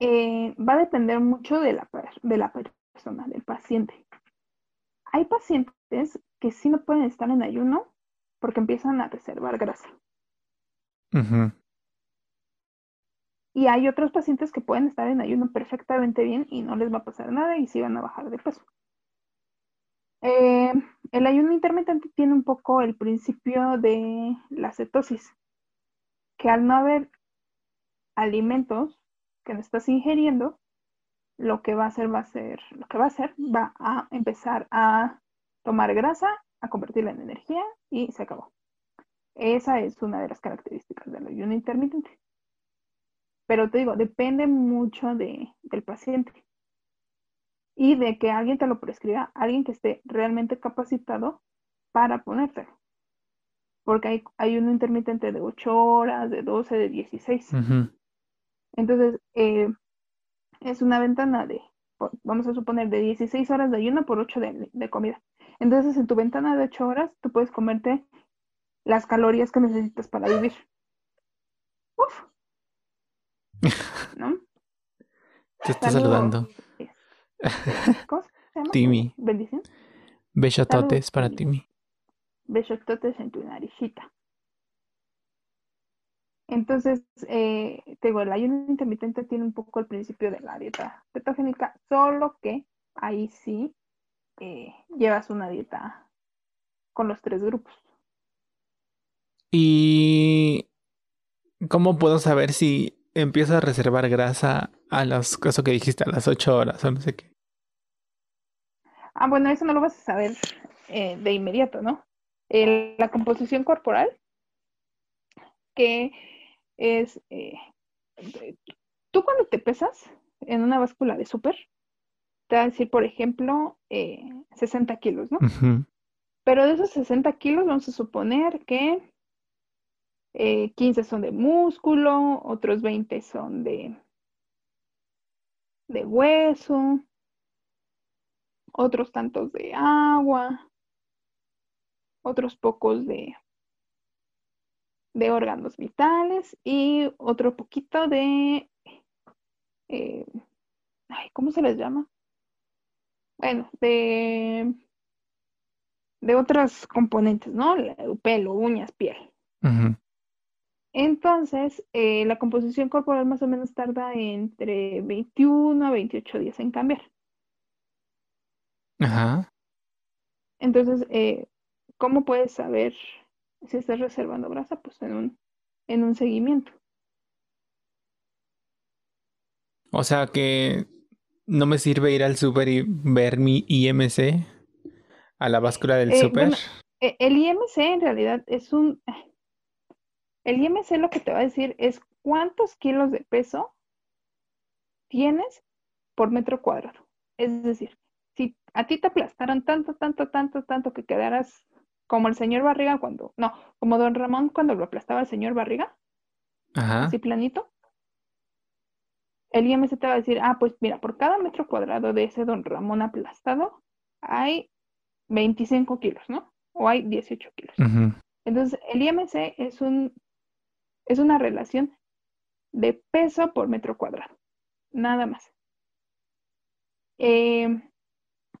eh, va a depender mucho de la, de la persona, del paciente. Hay pacientes que sí no pueden estar en ayuno porque empiezan a reservar grasa. Y hay otros pacientes que pueden estar en ayuno perfectamente bien y no les va a pasar nada y sí van a bajar de peso. Eh, el ayuno intermitente tiene un poco el principio de la cetosis, que al no haber alimentos que no estás ingiriendo, lo que va a hacer va a ser, lo que va a hacer va a empezar a tomar grasa, a convertirla en energía y se acabó. Esa es una de las características del ayuno intermitente. Pero te digo, depende mucho de, del paciente y de que alguien te lo prescriba, alguien que esté realmente capacitado para ponértelo. Porque hay, hay uno intermitente de 8 horas, de 12, de 16. Ujú. Entonces, eh, es una ventana de, vamos a suponer, de 16 horas de ayuno por 8 de, de comida. Entonces, en tu ventana de 8 horas, tú puedes comerte las calorías que necesitas para vivir. Uf. ¿No? Te está saludando. ¿Cómo se llama? Timmy. Bendición. Besototes para Timmy. Timmy. besototes en tu naricita. Entonces, eh, te digo, el ayuno intermitente tiene un poco el principio de la dieta cetogénica, solo que ahí sí eh, llevas una dieta con los tres grupos. ¿Y cómo puedo saber si empiezo a reservar grasa a las cosas que dijiste, a las 8 horas o no sé qué? Ah, bueno, eso no lo vas a saber eh, de inmediato, ¿no? El- la composición corporal, que es, eh, tú cuando te pesas en una báscula de súper, te va a decir, por ejemplo, eh, 60 kilos, ¿no? Pero de esos 60 kilos vamos a suponer que eh, 15 son de músculo, otros 20 son de, de hueso, otros tantos de agua, otros pocos de, de órganos vitales y otro poquito de, eh, ay, ¿cómo se les llama? Bueno, de, de otros componentes, ¿no? Pelo, uñas, piel. Entonces, eh, la composición corporal más o menos tarda entre 21 a 28 días en cambiar. Ajá. Entonces, eh, ¿cómo puedes saber si estás reservando grasa? Pues en un, en un seguimiento. O sea que no me sirve ir al súper y ver mi IMC a la báscula del Eh, súper. bueno, E- El IMC en realidad es un... El IMC lo que te va a decir es cuántos kilos de peso tienes por metro cuadrado. Es decir, si a ti te aplastaron tanto, tanto, tanto, tanto que quedaras como el señor Barriga cuando... No, como don Ramón cuando lo aplastaba el señor Barriga, Ajá. así planito. El IMC te va a decir, ah, pues mira, por cada metro cuadrado de ese don Ramón aplastado hay 25 kilos, ¿no? O hay 18 kilos. Entonces, el IMC es un, es una relación de peso por metro cuadrado, nada más. Eh,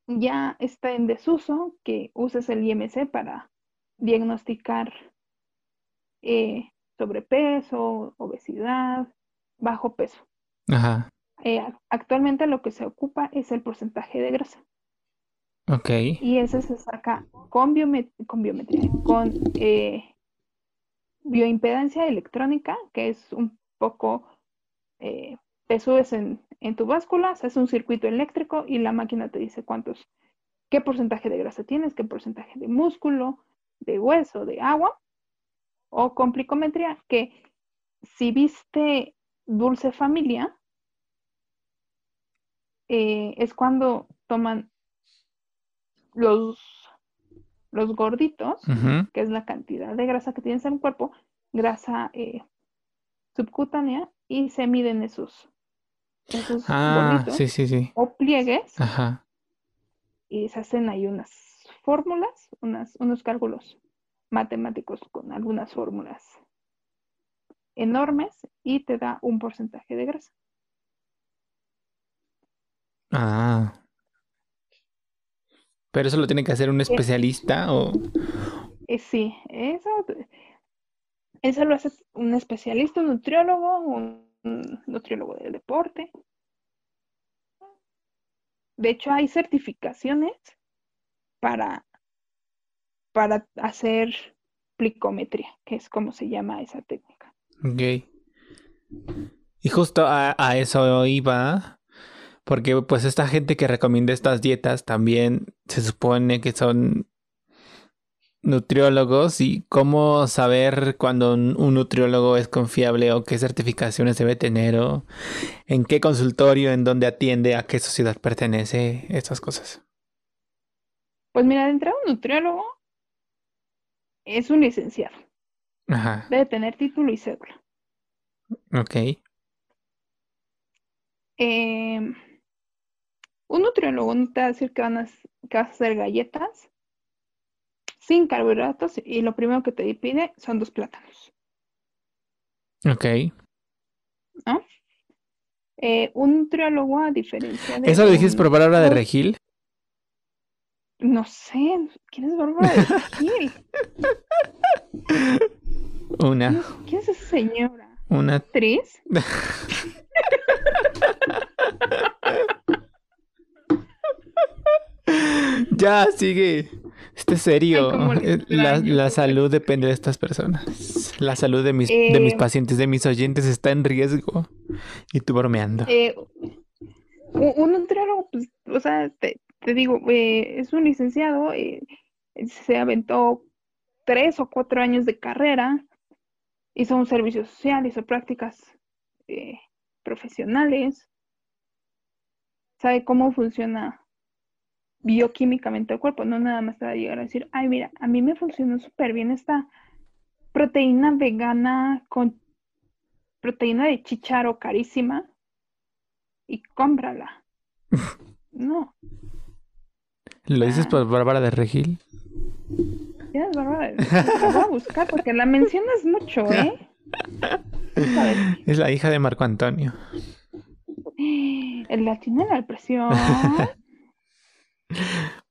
ya está en desuso que uses el IMC para diagnosticar eh, sobrepeso, obesidad, bajo peso. Ajá. Eh, actualmente lo que se ocupa es el porcentaje de grasa. Ok. Y ese se saca con, biomet- con biometría, con eh, bioimpedancia electrónica, que es un poco, eh, te subes en, en tu báscula, haces un circuito eléctrico y la máquina te dice cuántos, qué porcentaje de grasa tienes, qué porcentaje de músculo, de hueso, de agua, o con plicometría, que si viste Dulce Familia, eh, es cuando toman los, los gorditos, que es la cantidad de grasa que tienes en el cuerpo, grasa eh, subcutánea, y se miden esos, Ah, sí, sí, sí. o pliegues Ajá. y se hacen ahí unas fórmulas, unas, unos cálculos matemáticos con algunas fórmulas enormes y te da un porcentaje de grasa. Ah. Pero eso lo tiene que hacer un especialista o... Eh, sí, eso, eso lo hace un especialista, un nutriólogo, un nutriólogo del deporte. De hecho, hay certificaciones para, para hacer plicometría, que es como se llama esa técnica. Ok. Y justo a, a eso iba, porque pues esta gente que recomienda estas dietas también se supone que son nutriólogos y cómo saber cuando un, nutriólogo es confiable o qué certificaciones debe tener o en qué consultorio, en dónde atiende, a qué sociedad pertenece, estas cosas. Pues mira, de entrada un nutriólogo es un licenciado, Ajá, debe tener título y cédula. ok. Eh, un nutriólogo no te va a decir que, van a, que vas a hacer galletas sin carbohidratos y lo primero que te pide son dos plátanos. Ok. ¿no? Eh, un nutriólogo, a diferencia de ¿Eso lo dijiste un- por palabra de Regil? No sé, ¿quién es Bárbara de Regil? Una, ¿Quién es esa señora? una. ¿Actriz? Ya, sigue. Este serio. Ay, Eh, La, la salud depende de estas personas. La salud de mis, de mis Eh. pacientes, de mis oyentes está en riesgo. Y tú bromeando. Eh, un nutriólogo, pues, o sea, te, te digo, eh, es un licenciado, se aventó tres o cuatro años de carrera, hizo un servicio social, hizo prácticas profesionales, sabe cómo funciona bioquímicamente el cuerpo, no nada más te va a llegar a decir, ay, mira, a mí me funcionó súper bien esta proteína vegana con proteína de chícharo carísima y cómprala. No, ¿Lo dices ah. por Bárbara de Regil? ya es Bárbara, la voy a buscar porque la mencionas mucho, ¿eh? Es la hija de Marco Antonio. el latino de la presión.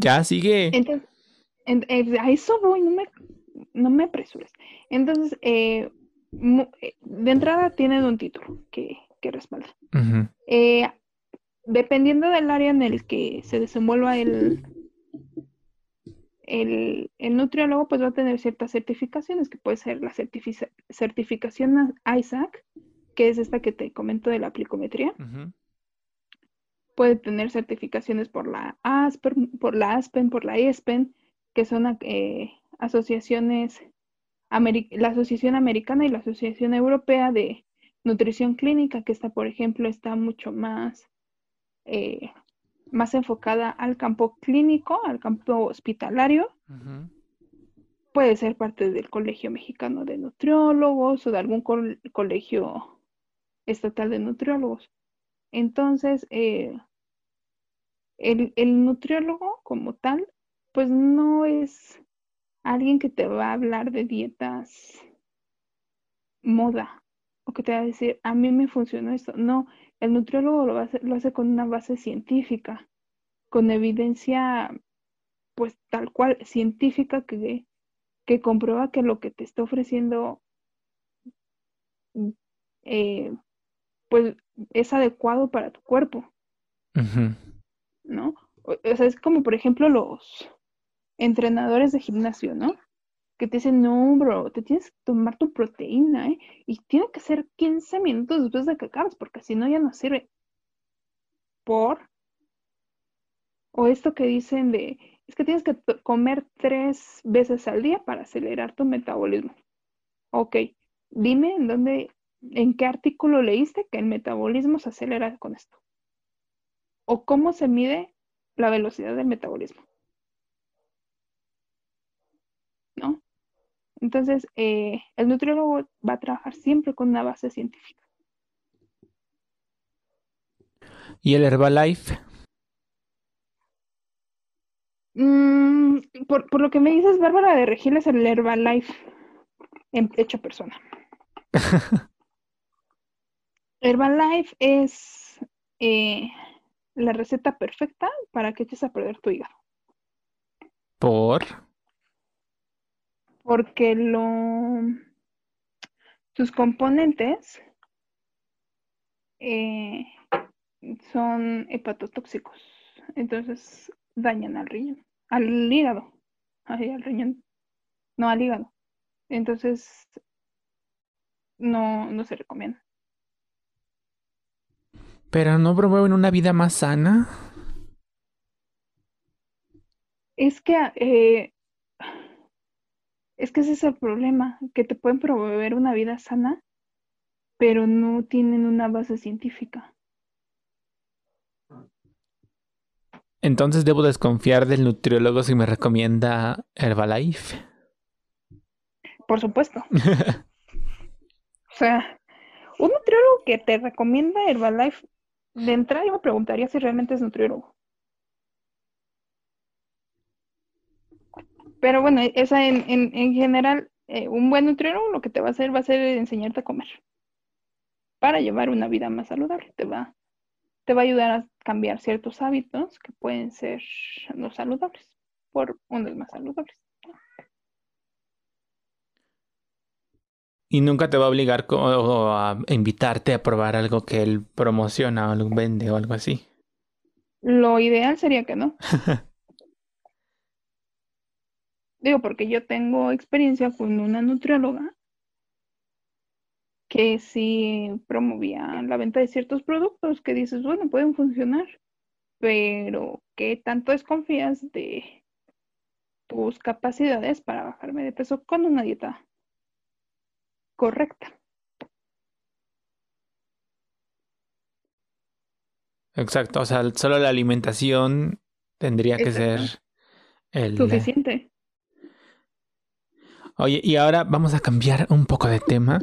Ya, sigue. Entonces, en- eh, a eso voy, no me, no me apresures. Entonces, eh, eh, de entrada tienen un título que, que respalda. Eh, dependiendo del área en el que se desenvuelva el, el, el nutriólogo, pues va a tener ciertas certificaciones, que puede ser la certifica- certificación ISAC, que es esta que te comento de la aplicometría. Ujú. Puede tener certificaciones por la ASPEN, por la ASPEN, por la ESPEN, que son eh, asociaciones, ameri- la Asociación Americana y la Asociación Europea de Nutrición Clínica, que esta, por ejemplo, está mucho más, eh, más enfocada al campo clínico, al campo hospitalario. Puede ser parte del Colegio Mexicano de Nutriólogos o de algún col- colegio estatal de nutriólogos. Entonces, eh, el, nutriólogo como tal, pues no es alguien que te va a hablar de dietas moda o que te va a decir, a mí me funcionó esto. No, el nutriólogo lo, hacer- lo hace con una base científica, con evidencia, pues tal cual, científica que, que comprueba que lo que te está ofreciendo, eh, pues es adecuado para tu cuerpo. ¿No? O, sea, es como por ejemplo los entrenadores de gimnasio, ¿no? Que te dicen, no, bro, te tienes que tomar tu proteína, ¿eh? Y tiene que ser 15 minutos después de que acabes, porque si no ya no sirve. ¿Por? O esto que dicen de, es que tienes que comer tres veces al día para acelerar tu metabolismo. Ok, dime en dónde, en qué artículo leíste que el metabolismo se acelera con esto o cómo se mide la velocidad del metabolismo. ¿No? Entonces, eh, el nutriólogo va a trabajar siempre con una base científica. ¿Y el Herbalife? Mm, por, por lo que me dices, Bárbara de Regil es el Herbalife en hecho persona. Herbalife es eh, la receta perfecta para que eches a perder tu hígado. ¿Por? porque lo, sus componentes eh, son hepatotóxicos, entonces dañan al riñón, al hígado, ay, al riñón, no al hígado. Entonces no, no se recomienda. ¿Pero no promueven una vida más sana? Es que eh, es que ese es el problema, que te pueden promover una vida sana, pero no tienen una base científica. Entonces debo desconfiar del nutriólogo si me recomienda Herbalife. Por supuesto. O sea, un nutriólogo que te recomienda Herbalife, de entrada yo me preguntaría si realmente es nutriólogo. Pero bueno, esa en, en, en general, eh, un buen nutriólogo lo que te va a hacer va a ser enseñarte a comer para llevar una vida más saludable. Te va, te va a ayudar a cambiar ciertos hábitos que pueden ser no saludables por unos más saludables. Y nunca te va a obligar o a invitarte a probar algo que él promociona o lo vende o algo así. Lo ideal sería que no. Digo, porque yo tengo experiencia con una nutrióloga que sí promovía la venta de ciertos productos que dices, bueno, pueden funcionar, pero ¿qué tanto desconfías de tus capacidades para bajarme de peso con una dieta correcta? Exacto, o sea, solo la alimentación tendría que ser el... Suficiente. Oye, y ahora vamos a cambiar un poco de tema.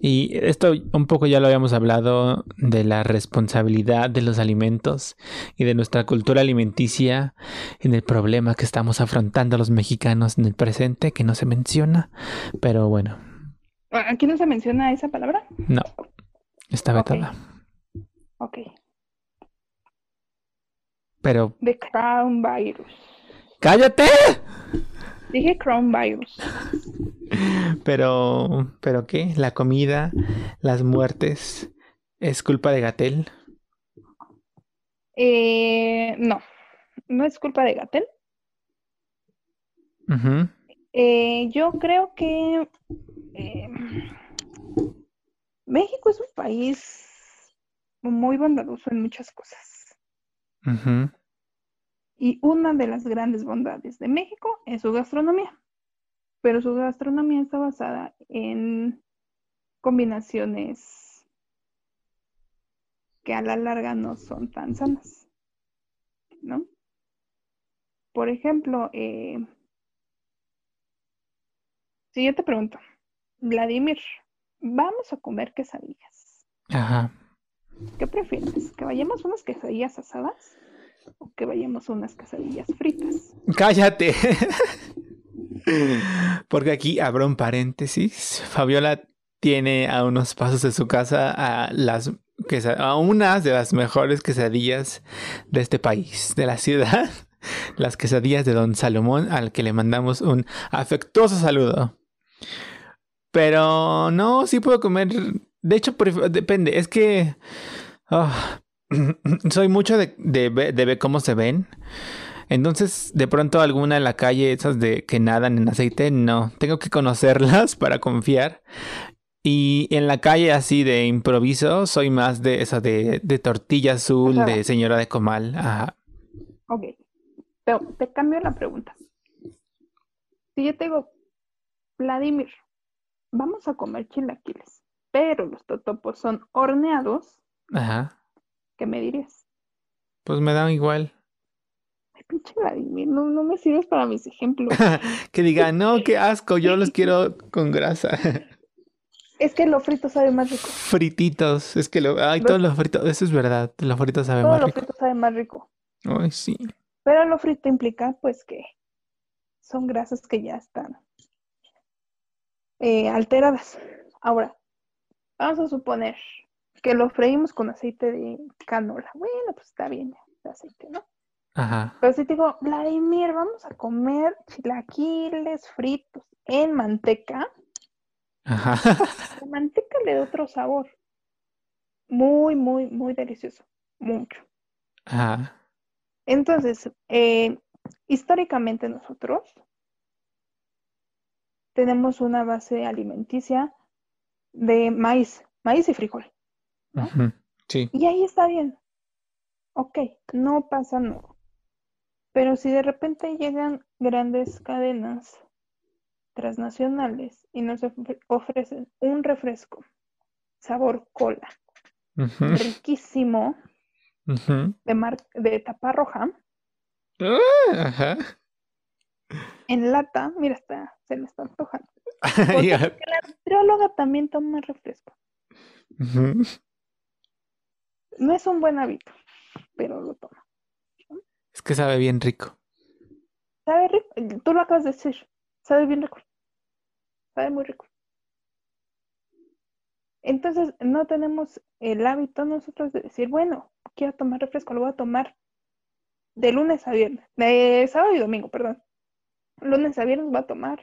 Y esto un poco ya lo habíamos hablado de la responsabilidad de los alimentos y de nuestra cultura alimenticia en el problema que estamos afrontando los mexicanos en el presente, que no se menciona, pero bueno, ¿Aquí no se menciona esa palabra? no, está vetada. Ok. Pero The Crown Virus. ¡cállate! Dije Crown Virus. Pero, ¿pero qué? La comida, las muertes, ¿es culpa de Gatel? Eh, no, no es culpa de Gatel. Ujú, Eh, yo creo que eh, México es un país muy bondadoso en muchas cosas. Y una de las grandes bondades de México es su gastronomía. Pero su gastronomía está basada en combinaciones que a la larga no son tan sanas, ¿no? Por ejemplo, eh, si yo te pregunto, Vladimir, vamos a comer quesadillas. Ajá. ¿Qué prefieres? ¿Que vayamos unas quesadillas asadas o que vayamos unas quesadillas fritas? Cállate. Porque aquí abro un paréntesis. Fabiola tiene a unos pasos de su casa a las a unas de las mejores quesadillas de este país, de la ciudad. Las quesadillas de Don Salomón, al que le mandamos un afectuoso saludo. Pero no, sí puedo comer. De hecho, depende. Es que ah, soy mucho de, de, ve- de ver cómo se ven. Entonces, de pronto alguna en la calle, esas de que nadan en aceite, no. Tengo que conocerlas para confiar. Y en la calle así de improviso, soy más de esa de, de tortilla azul, Ajá. de señora de comal. Ajá. Ok, te, te cambio la pregunta. Si yo te digo, Vladimir, vamos a comer chilaquiles, pero los totopos son horneados, Ajá. ¿qué me dirías? Pues me da igual. Ay, pinche Vladimir, no, no me sirves para mis ejemplos. Que diga, no, qué asco, yo los quiero con grasa. Es que lo frito sabe más rico. Frititos. Es que lo. Ay, Los- todos los fritos. Eso es verdad. Los fritos saben Todo más rico. frito sabe más rico. Ay, sí. Pero lo frito implica, pues, que son grasas que ya están eh, alteradas. Ahora, vamos a suponer que lo freímos con aceite de canola. Bueno, pues está bien, de aceite, ¿no? Ajá. Pero si te digo, Vladimir, vamos a comer chilaquiles fritos en manteca, Ajá. la manteca le da otro sabor. Muy, muy, muy delicioso. Mucho. Ajá. Entonces, eh, históricamente nosotros tenemos una base alimenticia de maíz, maíz y frijol. Sí. Y ahí está bien. Ok, no pasa nada. Pero si de repente llegan grandes cadenas transnacionales y nos ofre- ofrecen un refresco, sabor cola, riquísimo, de, mar- de tapa roja, Ajá. En lata, mira, está, se me está antojando. La nutrióloga también toma refresco. No es un buen hábito, pero lo toma. Es que sabe bien rico. Sabe rico, tú lo acabas de decir, sabe bien rico. Sabe muy rico. Entonces, no tenemos el hábito nosotros de decir, bueno, quiero tomar refresco, lo voy a tomar de lunes a viernes, de sábado y domingo, perdón. Lunes a viernes voy a tomar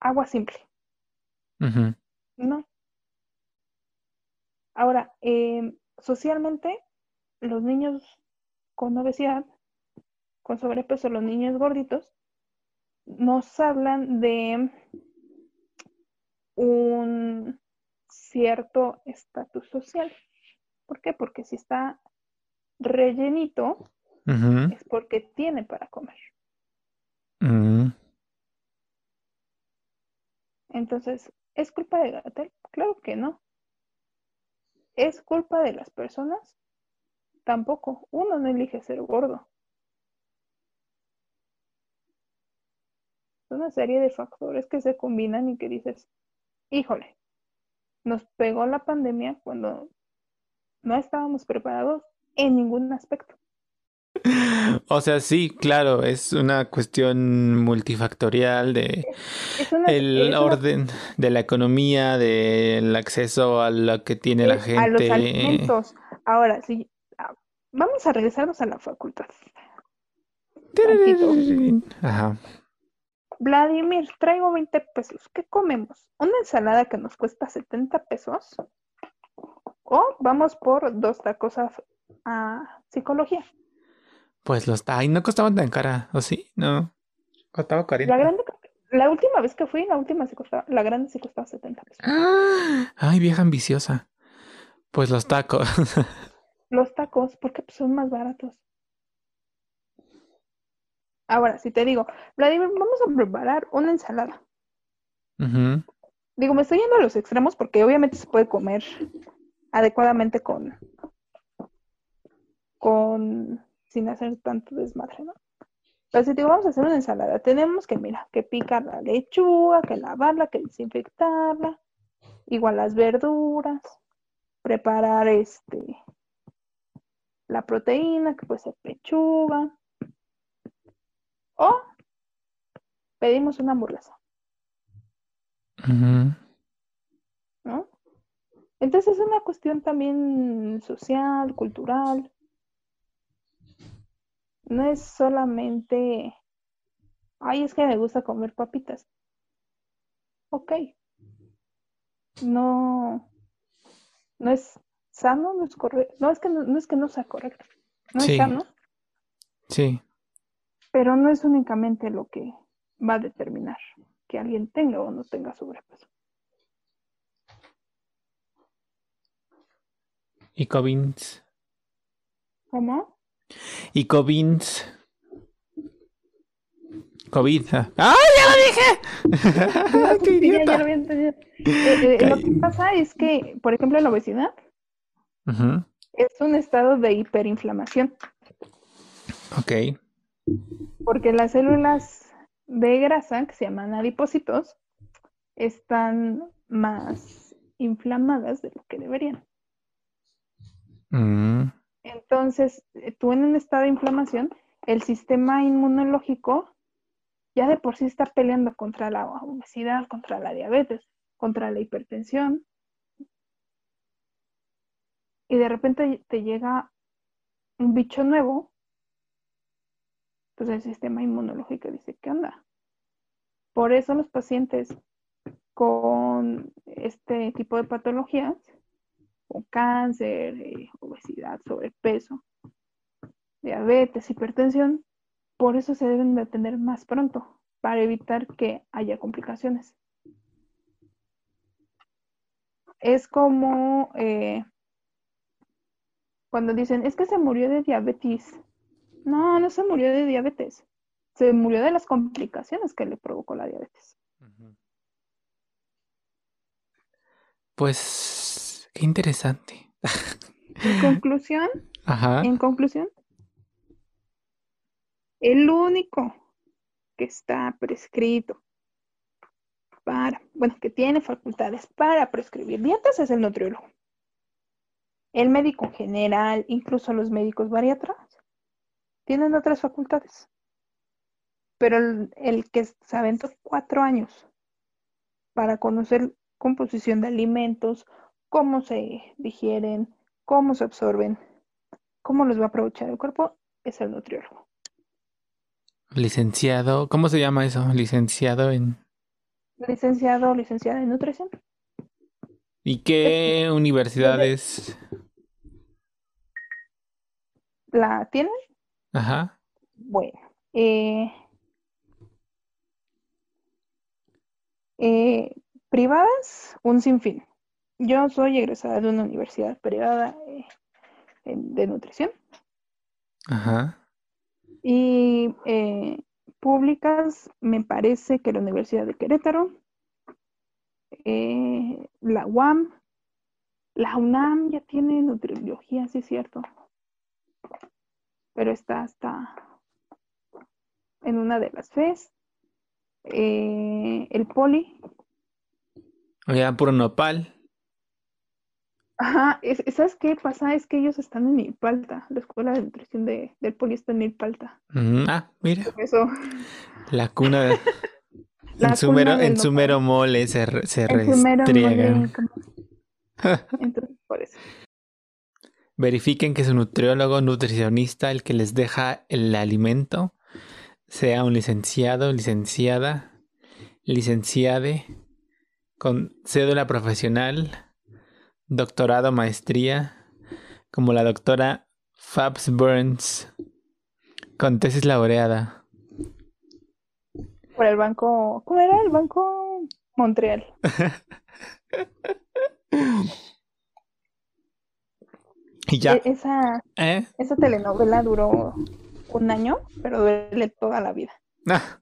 agua simple. No. Ahora, em, socialmente, los niños con obesidad, con sobrepeso, los niños gorditos, nos hablan de un cierto estatus social. ¿Por qué? Porque si está rellenito, es porque tiene para comer. Entonces, ¿es culpa de Gatel? Claro que no. ¿Es culpa de las personas? Tampoco. Uno no elige ser gordo. Es una serie de factores que se combinan y que dices, híjole, nos pegó la pandemia cuando no estábamos preparados en ningún aspecto. O sea, sí, claro, es una cuestión multifactorial de una, el una- orden de la economía, del acceso a lo que tiene la es a los gente. alimentos. Ahora, sí, ah, vamos a regresarnos a la facultad. Ajá. Vladimir, traigo 20 pesos. ¿Qué comemos? ¿Una ensalada que nos cuesta 70 pesos? ¿O vamos por dos tacos a, a psicología? Pues los ay, no costaban tan cara, ¿o sí? No. Costaba 40. La grande, la última vez que fui, la última sí costaba, la grande sí costaba 70 pesos. ¡Ah! Ay, vieja ambiciosa. Pues los tacos. Los tacos, porque pues, son más baratos. Ahora, si te digo, Vladimir, vamos a preparar una ensalada. Ujú. Digo, me estoy yendo a los extremos porque obviamente se puede comer adecuadamente con, con, sin hacer tanto desmadre, ¿no? Pero si te digo, vamos a hacer una ensalada, tenemos que, mira, que picar la lechuga, que lavarla, que desinfectarla, igual las verduras, preparar este, la proteína, que puede ser pechuga, o pedimos una hamburguesa. Entonces es una cuestión también social, cultural. No es solamente, ay, es que me gusta comer papitas. Ok. No, no es sano, no es correcto. No es que no, no es que no sea correcto. No Sí. es sano, Sí. pero no es únicamente lo que va a determinar que alguien tenga o no tenga sobrepeso. Y Covins. ¿Cómo? Y Covins. COVID. ah. ¡Ay, ya lo dije! ¡Qué Sí, ya- lo había entendido. Eh, eh, lo que pasa es que, por ejemplo, la obesidad es un estado de hiperinflamación, Ok. porque las células de grasa, que se llaman adipocitos, están más inflamadas de lo que deberían. Mm. Entonces, eh, tú en un estado de inflamación, el sistema inmunológico ya de por sí está peleando contra la obesidad, contra la diabetes, contra la hipertensión. Y de repente te llega un bicho nuevo, pues el sistema inmunológico dice, ¿qué onda? Por eso los pacientes con este tipo de patologías, con cáncer, eh, obesidad, sobrepeso, diabetes, hipertensión, por eso se deben de atender más pronto, para evitar que haya complicaciones. Es como eh, cuando dicen, es que se murió de diabetes. No, no se murió de diabetes. Se murió de las complicaciones que le provocó la diabetes. Pues, qué interesante. En conclusión, Ajá. en conclusión, el único que está prescrito para, bueno, que tiene facultades para prescribir dietas es el nutriólogo. El médico en general, incluso los médicos bariatras, tienen otras facultades. Pero el, el que se aventó cuatro años para conocer composición de alimentos, cómo se digieren, cómo se absorben, cómo los va a aprovechar el cuerpo, es el nutriólogo. Licenciado, ¿cómo se llama eso? Licenciado en... Licenciado o licenciada en nutrición. ¿Y qué universidades? ¿La tienen? Ajá. Bueno, eh, Eh, privadas, un sinfín. Yo soy egresada de una universidad privada eh, de nutrición Ajá. y eh, públicas, me parece que la Universidad de Querétaro, eh, la UAM, la UNAM ya tiene nutriología, sí es cierto, pero está hasta en una de las FES. Eh, el Poli, Oigan, puro nopal. Ajá, es- ¿sabes qué pasa? Es que ellos están en Milpalta, la escuela de nutrición de, del Poli está en Milpalta, Ujú. Ah, mira. eso, La cuna de... La en su mero, en su nopal. mero mole se, se entonces por eso. Verifiquen que su nutriólogo, nutricionista, el que les deja el alimento, sea un licenciado, licenciada, licenciade, con cédula profesional, doctorado, maestría, como la doctora Fabs Burns, con tesis laureada. Por el banco, ¿cómo era? El banco Montreal. Y ya, E- esa, ¿eh? esa telenovela duró un año, pero duele toda la vida. Ah.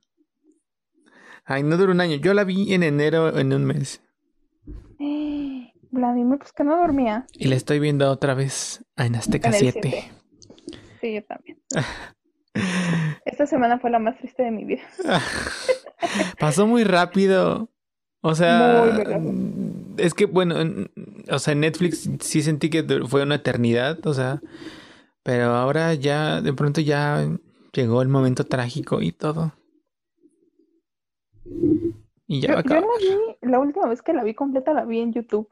Ay, no duró un año. Yo la vi en enero en un mes. Eh, Vladimir, pues que no dormía. Y la estoy viendo otra vez en Azteca En el 7. siete. Sí, yo también. Esta semana fue la más triste de mi vida. Pasó muy rápido. O sea, Muy rápido. es que bueno, en- o sea, en Netflix sí sentí que fue una eternidad, o sea, pero ahora ya de pronto ya llegó el momento trágico y todo. Y ya Yo, va a yo la acabar. vi, la última vez que la vi completa la vi en YouTube,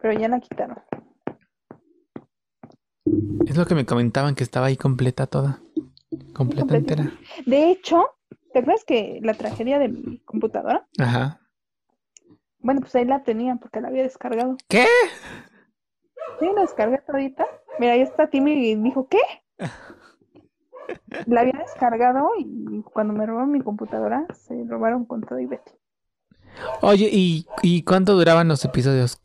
pero ya la quitaron. Es lo que me comentaban que estaba ahí completa toda. Completa entera. De hecho, ¿te acuerdas que la tragedia de mi computadora? Ajá. Bueno, pues ahí la tenía porque la había descargado. ¿Qué? Sí, la descargué todita. Mira, ahí está Timmy y dijo, ¿qué? La había descargado y cuando me robaron mi computadora, se robaron con todo y Betty. Oye, ¿y, y cuánto duraban los episodios?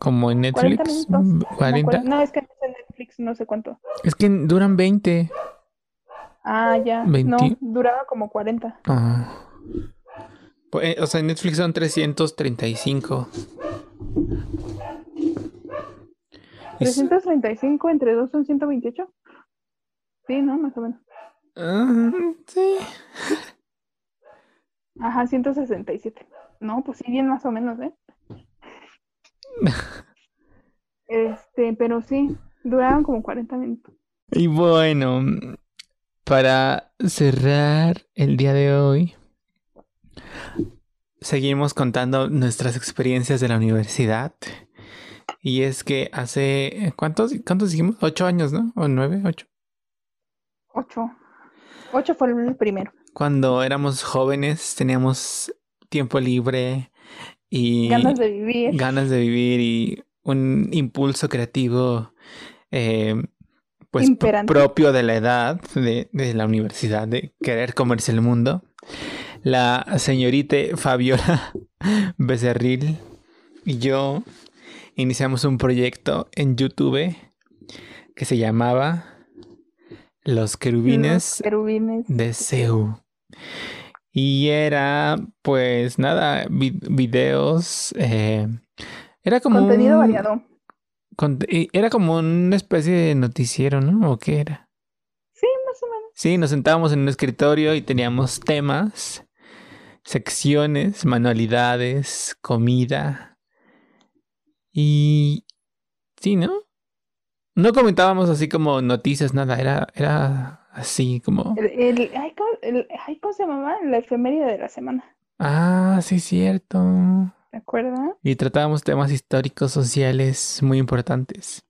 ¿Como en 40 Netflix? minutos. Como ¿40? cuare- No, es que no en Netflix, no sé cuánto. Es que duran 20. Ah, ya. No, 20. duraba como 40. Ah. Pues, eh, o sea, en Netflix son 335. Y s- 335 entre 2 son 128. Sí, ¿no? Más o menos. Ah, sí. Ajá, 167. No, pues sí, bien más o menos, ¿eh? Este, pero sí, duraban como 40 minutos. Y bueno, para cerrar el día de hoy, seguimos contando nuestras experiencias de la universidad. Y es que hace, ¿cuántos, cuántos dijimos? Ocho años, ¿no? ¿O nueve? Ocho. 8. 8 fue el primero. Cuando éramos jóvenes teníamos tiempo libre y Ganas de vivir. ganas de vivir y un impulso creativo eh, pues Imperante. propio de la edad de, de la universidad de querer comerse el mundo. La señorita Fabiola Becerril y yo iniciamos un proyecto en YouTube que se llamaba Los querubines Los querubines. de Seu. Y era, pues nada, vi- videos. eh, era como. Contenido un- variado. Era como una especie de noticiero, ¿no? ¿O qué era? Sí, más o menos. Sí, nos sentábamos en un escritorio y teníamos temas, secciones, manualidades, comida. Y. Sí, ¿no? No comentábamos así como noticias, nada. Era, era así como. El, el- ay, ¿cómo, el- ay, ¿cómo se llamaba? La efeméride de la semana. Ah, sí, cierto. ¿Te acuerdas? Y tratábamos temas históricos, sociales muy importantes.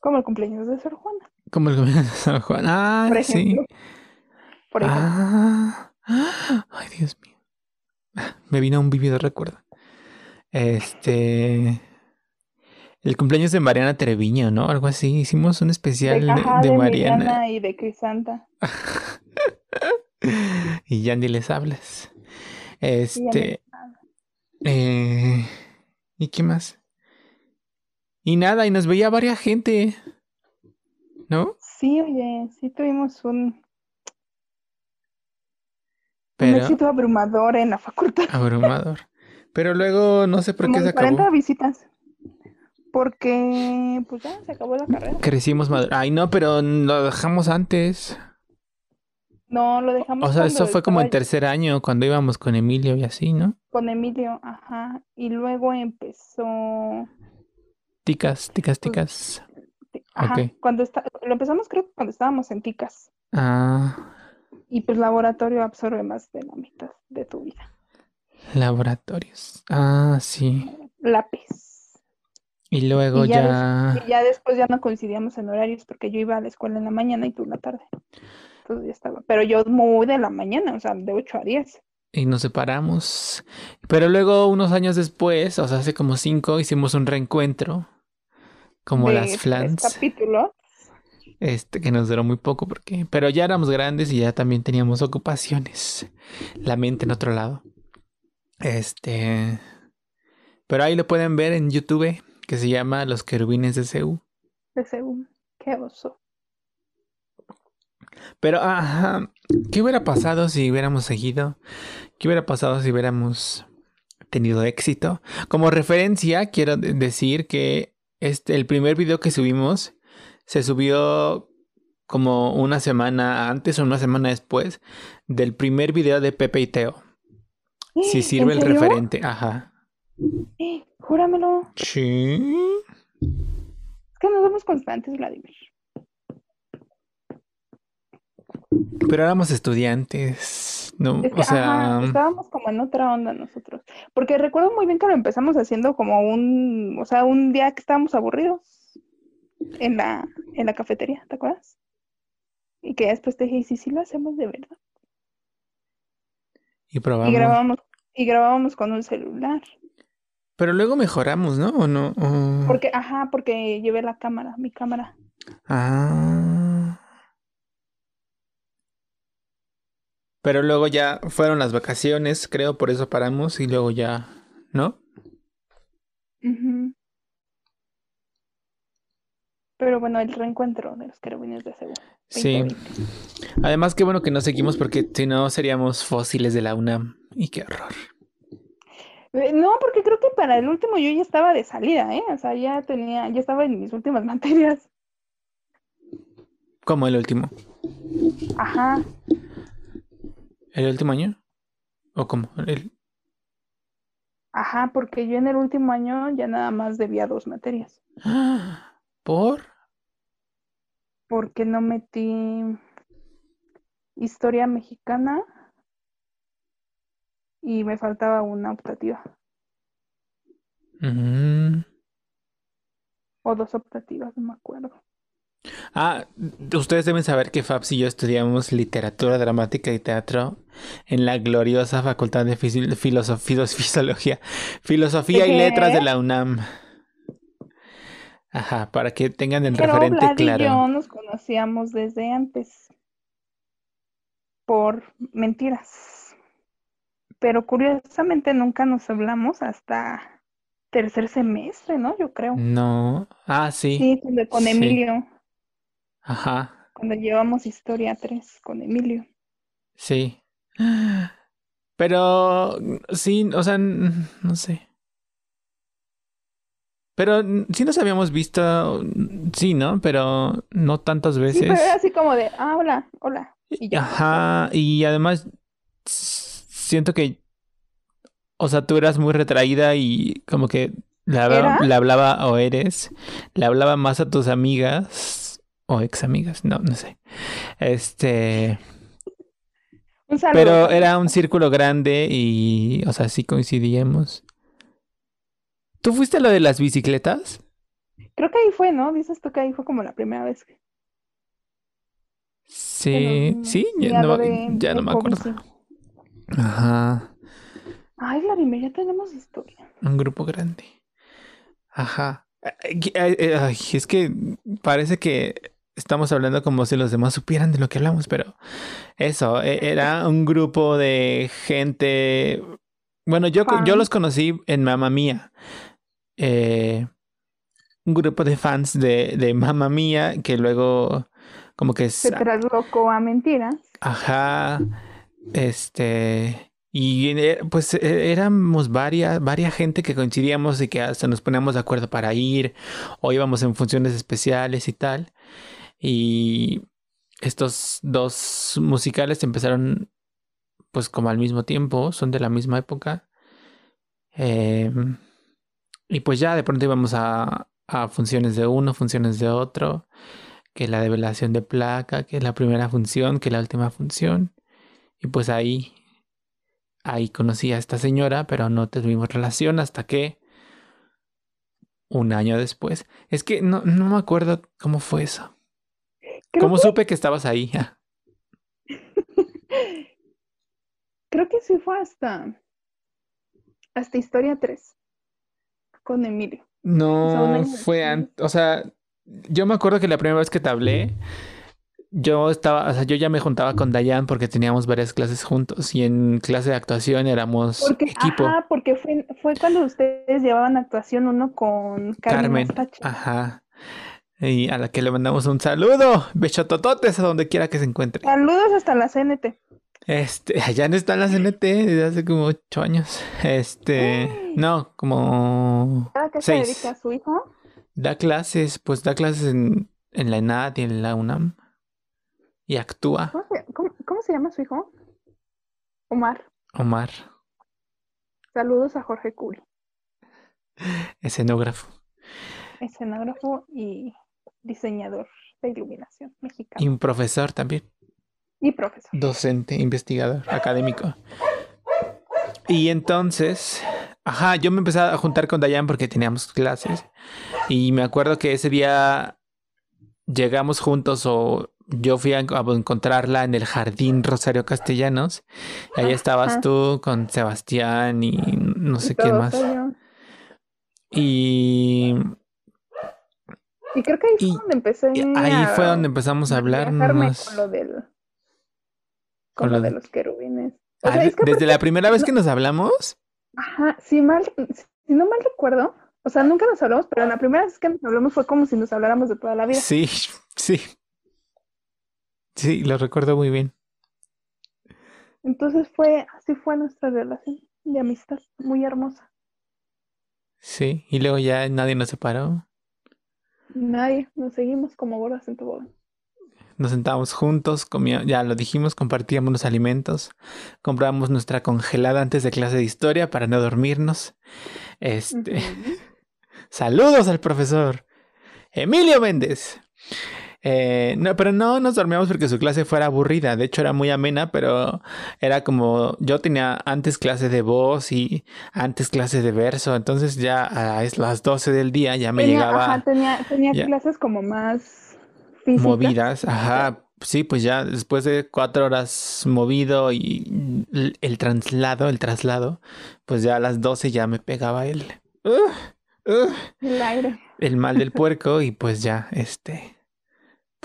Como el cumpleaños de Sor Juana, Como el gobierno de San Juan. Ah, por sí. Por ejemplo. Ah, ay, Dios mío. Me vino un vívido recuerdo. Este. El cumpleaños de Mariana Treviño, ¿no? Algo así. Hicimos un especial de, ajá, de de Mariana. Y de Crisanta. y ya ni les hablas. Este. Eh, ¿Y qué más? Y nada, y nos veía varias gente. ¿No? Sí, oye, sí tuvimos un, un Pero. éxito abrumador en la facultad. Abrumador. Pero luego no sé por Como qué se de 40 acabó. visitas. Porque, pues ya, se acabó la carrera. Crecimos maduro. Ay, no, pero lo dejamos antes. No, lo dejamos O sea, eso fue como en tercer año, cuando íbamos con Emilio y así, ¿no? con Emilio, ajá. Y luego empezó, Ticas, ticas, ticas. ajá, cuando está, lo empezamos creo que cuando estábamos en Ticas. Ah, Y pues laboratorio absorbe más de la mitad de tu vida. laboratorios. Ah, sí. Lápiz. Y luego Y ya ya. Y ya después ya no coincidíamos en horarios porque yo iba a la escuela en la mañana y tú en la tarde. Entonces ya estaba. Pero yo muy de la mañana, o sea, de 8 a 10. Y nos separamos. Pero luego, unos años después, o sea, hace como cinco, hicimos un reencuentro. Como de las flans. capítulos. Este, que nos duró muy poco porque. Pero ya éramos grandes y ya también teníamos ocupaciones. La mente en otro lado. Este. Pero ahí lo pueden ver en YouTube, que se llama Los Querubines de Seúl. De según. Qué oso. Pero, ajá, ¿qué hubiera pasado si hubiéramos seguido? ¿Qué hubiera pasado si hubiéramos tenido éxito? Como referencia, quiero de- decir que este, el primer video que subimos se subió como una semana antes o una semana después del primer video de Pepe y Teo. Si ¿En sirve el referente, ajá. Júramelo. Sí. Es que no somos constantes, Vladimir. Pero éramos estudiantes, ¿no? Es que, O sea, ajá, estábamos como en otra onda nosotros. Porque recuerdo muy bien que lo empezamos haciendo como un, o sea, un día que estábamos aburridos en la, en la cafetería, ¿te acuerdas? Y que después te dije, ¿y si sí lo hacemos de verdad? y Y probamos. grabábamos, y grabábamos con un celular. Pero luego mejoramos, ¿no? ¿O no? O- Porque, ajá, porque llevé la cámara, mi cámara. Ah. Pero luego ya fueron las vacaciones, creo, por eso paramos y luego ya, ¿no? Ujú. Pero bueno, el reencuentro de los querubines de Seúl. Sí. 2020. Además, qué bueno que no seguimos porque si no seríamos fósiles de la UNAM. Y qué horror. Eh, No, porque creo que para el último yo ya estaba de salida, ¿eh? O sea, ya tenía, ya estaba en mis últimas materias. ¿Cómo el último? Ajá. ¿El último año? ¿O cómo? El... Ajá, porque yo en el último año ya nada más debía dos materias. ¿Por? porque no metí historia mexicana y me faltaba una optativa Mm. o dos optativas, no me acuerdo. Ah, ustedes deben saber que Fabs y yo estudiamos literatura dramática y teatro en la gloriosa Facultad de Filosofía, Fisiología, Filosofía y. Letras de la UNAM. Ajá, para que tengan el Pero referente Vlad y yo claro. nos conocíamos desde antes por mentiras. Pero curiosamente nunca nos hablamos hasta tercer semestre, ¿no? Yo creo. No. Ah, sí. Sí, con, con Sí. Emilio, Ajá, cuando llevamos historia 3 con Emilio. sí. Pero sí, o sea, no sé. Pero sí nos habíamos visto, sí, ¿no? Pero no tantas Sí, veces. pero era así como de, ah, hola, hola. Y ya. Ajá, y además siento que, o sea, tú eras muy retraída y como que le hablaba, hablaba o eres, le hablaba más a tus amigas o ex amigas, no, no sé. Este, Un saludo. pero era un círculo grande y, o sea, sí coincidíamos. ¿Tú fuiste a lo de las bicicletas? Creo que ahí fue, ¿no? Dices tú que ahí fue como la primera vez que Sí, que sí, ya no, de ya no me acuerdo. Ajá. Ay, Vladimir, ya tenemos historia. Un grupo grande. Ajá. Ay, ay, es que parece que estamos hablando como si los demás supieran de lo que hablamos, pero eso, e- era un grupo de gente. Bueno, yo, yo los conocí en Mamma Mía. Eh, un grupo de fans de, de Mamma Mía que luego, como que Se traslocó a mentiras. Ajá, este, y eh, pues eh, éramos varias, varias gente que coincidíamos y que hasta nos poníamos de acuerdo para ir, o íbamos en funciones especiales y tal. Y estos dos musicales empezaron pues como al mismo tiempo, son de la misma época. Em, y pues ya de pronto íbamos a, a funciones de uno, funciones de otro que la develación de placa, que la primera función, que la última función. Y pues ahí, ahí conocí a esta señora, pero no tuvimos relación hasta que un año después. Es que no, no me acuerdo cómo fue eso. Creo ¿Cómo supe que estabas ahí? Creo que sí fue hasta, hasta Historia 3 con Emilio. No fue antes, o sea, yo me acuerdo que la primera vez que te hablé, yo estaba, o sea, yo ya me juntaba con Dayan porque teníamos varias clases juntos y en clase de actuación éramos Porque, equipo. ajá, porque fue, fue cuando ustedes llevaban actuación uno con Carmen Carmen, ajá. Y a la que le mandamos un saludo, bechotototes a donde quiera que se encuentre. Saludos hasta la CNT. Este, allá no está en la CNT desde hace como ocho años. Este, Ay. no, como ¿A qué se seis. dedica a su hijo? Da clases, pues da clases en, en la ENAD y en la UNAM. Y actúa, ¿Cómo se, cómo- cómo se llama su hijo? Omar. Omar, Saludos a Jorge Cool, escenógrafo. escenógrafo y diseñador de iluminación Y mexicano. un profesor también. Y profesor. Docente, investigador, académico. Y entonces, ajá, yo me empecé a juntar con Dayan porque teníamos clases. Y me acuerdo que ese día llegamos juntos o yo fui a, encontrarla en el jardín Rosario Castellanos. Ahí estabas Ajá. tú con Sebastián y no sé Y quién más. Y, Y creo que ahí fue Y- donde empecé ahí a fue donde empezamos a hablarnos. con lo del con Con lo lo de los querubines. O Ah, sea, de- es que desde la primera vez que nos hablamos. Ajá, si mal, si no mal recuerdo, o sea, nunca nos hablamos, pero la primera vez que nos hablamos fue como si nos habláramos de toda la vida. Sí, sí. Sí, lo recuerdo muy bien. Entonces fue, así fue nuestra relación de amistad, muy hermosa. Sí, y luego ya nadie nos separó. Nadie, nos seguimos como bolas en tobogán. Nos sentábamos juntos, comíamos, ya lo dijimos, compartíamos los alimentos, comprábamos nuestra congelada antes de clase de historia para no dormirnos. Este, saludos al profesor Emilio Méndez. Eh, no, pero no nos dormíamos porque su clase fuera aburrida. De hecho, era muy amena, pero era como yo tenía antes clase de voz y antes clase de verso. Entonces, ya a las 12 del día ya me Tenía, llegaba. ajá, tenía, tenía ya. clases como más físicas. movidas, ajá, sí, pues ya después de cuatro horas movido y el, el traslado, el traslado, pues ya a las 12 ya me pegaba el, ugh, ugh, El aire. el mal del puerco y pues ya, este,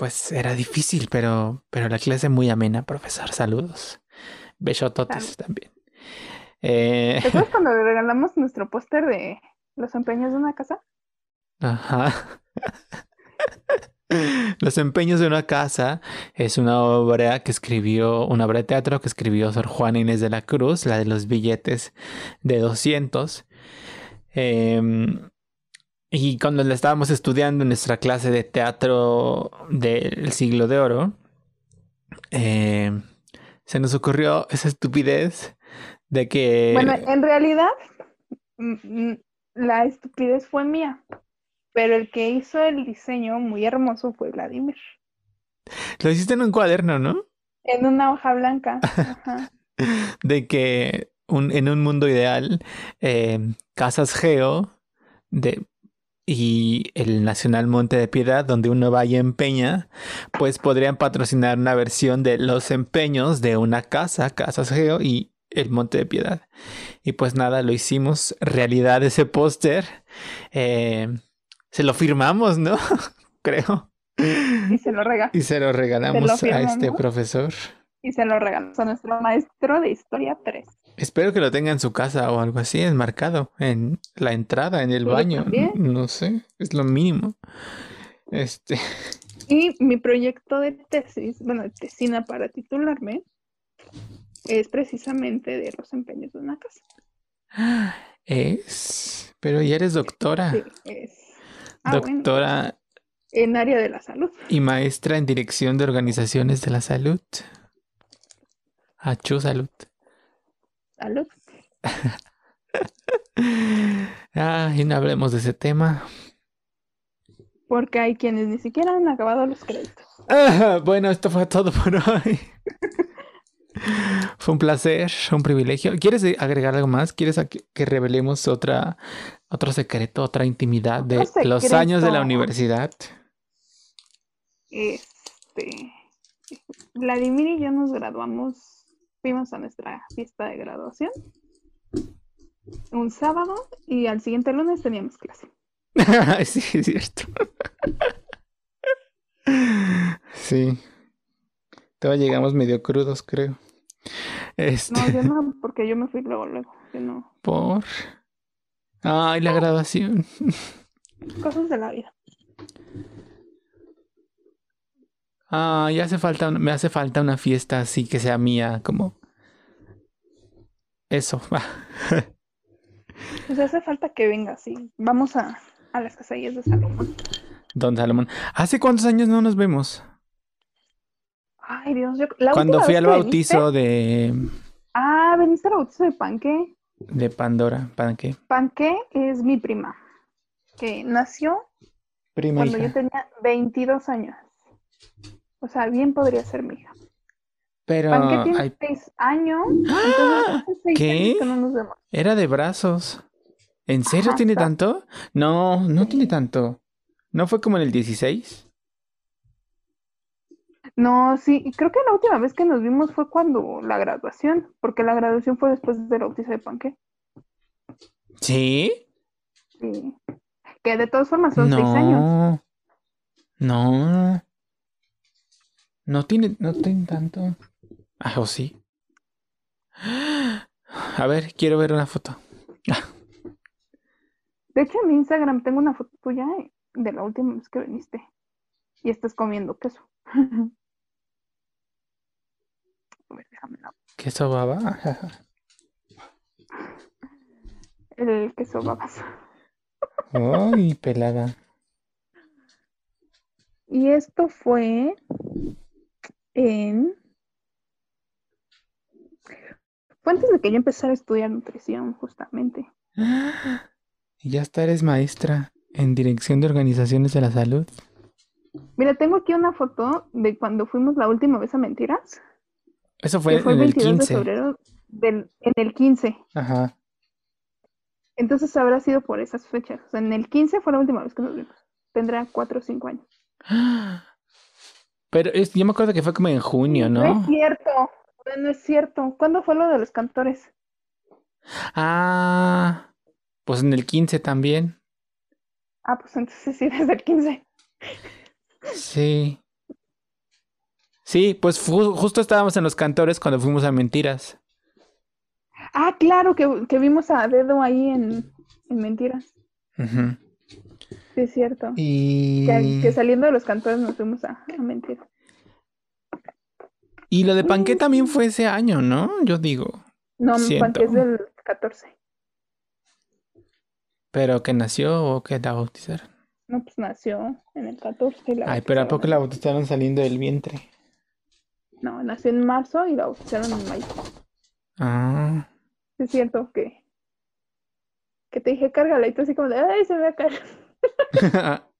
pues era difícil, pero, pero la clase muy amena, profesor, saludos, besototes Salud. también. Eh, ¿Te acuerdas cuando le regalamos nuestro póster de los empeños de una casa? Ajá. Los empeños de una casa es una obra que escribió, una obra de teatro que escribió Sor Juana Inés de la Cruz, la de los billetes de 200. Em, y cuando la estábamos estudiando en nuestra clase de teatro del siglo de oro, em, se nos ocurrió esa estupidez de que... Bueno, en realidad, la estupidez fue mía, pero el que hizo el diseño muy hermoso fue Vladimir. Lo hiciste en un cuaderno, ¿no? En una hoja blanca. Ajá. de que un- en un mundo ideal, eh, Casas Geo de, y el Nacional Monte de Piedad, donde uno va y empeña, pues podrían patrocinar una versión de los empeños de una casa, Casas Geo y el Monte de Piedad. Y pues nada, lo hicimos realidad ese póster. Eh, se lo firmamos, ¿no? Creo. Y se lo rega. Y se lo regalamos a este profesor. Y se lo regalamos a nuestro maestro de historia 3. Espero que lo tenga en su casa o algo así, enmarcado en la entrada, en el baño. también. No sé, es lo mínimo. Este, Y mi proyecto de tesis, bueno, de tesina para titularme, es precisamente de los empeños de una casa. es, pero ya eres doctora, Sí, es. Ah, bueno, doctora en área de la salud. y maestra en dirección de organizaciones de la salud. Achú salud. Salud. Ah, y no hablemos de ese tema. Porque hay quienes ni siquiera han acabado los créditos. Ah, bueno, esto fue todo por hoy. Fue un placer, un privilegio. ¿Quieres agregar algo más? ¿Quieres que, revelemos otra, otro secreto, otra intimidad de los años de la universidad? Este. Vladimir y yo nos graduamos, fuimos a nuestra fiesta de graduación un sábado y al siguiente lunes teníamos clase. sí, es cierto. sí. Todos llegamos medio crudos, creo. Este, No, yo no, porque yo me fui luego, luego. Yo no. por. Ay, la graduación. Cosas de la vida. Ah, ya hace falta, me hace falta una fiesta así que sea mía, como. Eso. Pues hace falta que venga, sí. Vamos a, a las casillas de Salomón. Don Salomón. ¿Hace cuántos años no nos vemos? Ay, Dios, yo. la Cuando fui al bautizo de, Ah, veniste al bautizo de Panque. de Pandora. ¿Para qué? Panque es mi prima, que nació Prima cuando yo tenía 22 años. O sea, bien podría ser mi hija. Pero Panque tiene ay, 6 años. Entonces, hace seis ¿Qué? años que no nos vemos. era de brazos. ¿En serio Ajá, tiene está. tanto? No, no Sí. tiene tanto. ¿No fue como en el 16? No, sí, y creo que la última vez que nos vimos fue cuando la graduación, porque la graduación fue después del bautizo de Panque. ¿Sí? Sí. Que de todas formas son 6 años. No. No. Tiene, no tiene tanto. Ah, o sí. A ver, quiero ver una foto. De hecho, en mi Instagram tengo una foto tuya de la última vez que viniste y estás comiendo queso. A ver, déjame la- ¿Qué sobaba? El queso babas. Ay, pelada. Y esto fue en... Fue antes de que yo empezara a estudiar nutrición, justamente. Y ya está, eres maestra en Dirección de Organizaciones de la Salud. Mira, tengo aquí una foto de cuando fuimos la última vez a Mentiras, Eso fue fue en el 22 de 15. febrero del, en el 15. Ajá. Entonces habrá sido por esas fechas. O sea, en el 15 fue la última vez que nos vimos. Tendrá 4 o 5 años. Pero es- yo me acuerdo que fue como en junio, No ¿no? es cierto. No, no es cierto. ¿Cuándo fue lo de los cantores? Ah, pues en el 15 también. Ah, pues entonces sí, desde el 15. Sí. Sí, pues justo estábamos en los cantores cuando fuimos a Mentiras. Ah, claro, que, que vimos a Dedo ahí en, en Mentiras. Sí, es cierto. Y... Que, que saliendo de los cantores nos fuimos a, a Mentiras. y lo de Panqué también fue ese año, ¿no? Yo digo. No. Panque es del 14. Pero que nació o que la bautizaron. No, pues nació en el 14. y la Ay, pero ¿a poco la bautizaron saliendo del vientre? No, nació en marzo y la bautizaron en mayo. Ah. Es cierto que, que te dije cárgala y tú así como de, ay, se me va a caer.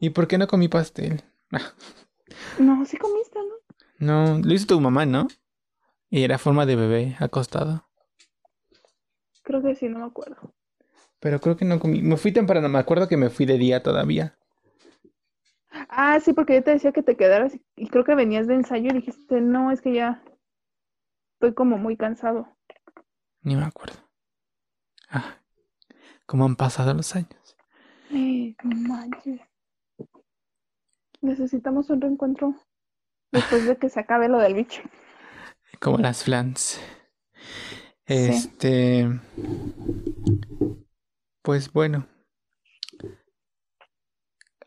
¿Y por qué no comí pastel? No, sí comiste, ¿no? No, lo hizo tu mamá, ¿no? Y era forma de bebé acostado. Creo que sí, no me acuerdo. Pero creo que no comí. Me fui temprano, me acuerdo que me fui de día todavía. Ah, sí, porque yo te decía que te quedaras y- y creo que venías de ensayo y dijiste, no, es que ya estoy como muy cansado. Ni me acuerdo. Ah, cómo han pasado los años. Manches. Necesitamos un reencuentro Después de que se acabe lo del bicho. Como las flans. Este. Pues bueno.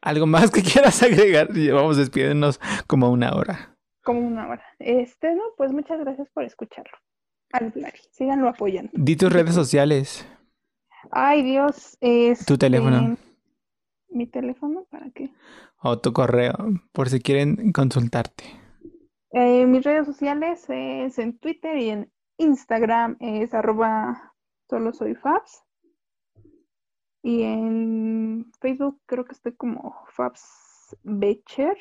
¿Algo más que quieras agregar? Vamos despidiéndonos como una hora. Como una hora. Este, no, pues muchas gracias por escucharlo. Al Síganlo apoyando. Di tus redes sociales. Ay, Dios. Es tu teléfono. ¿Mi teléfono? ¿Para qué? O tu correo, por si quieren consultarte. Eh, mis redes sociales es en Twitter y en Instagram es arroba solo soy Fabs. Y en Facebook creo que estoy como Fabs Becher.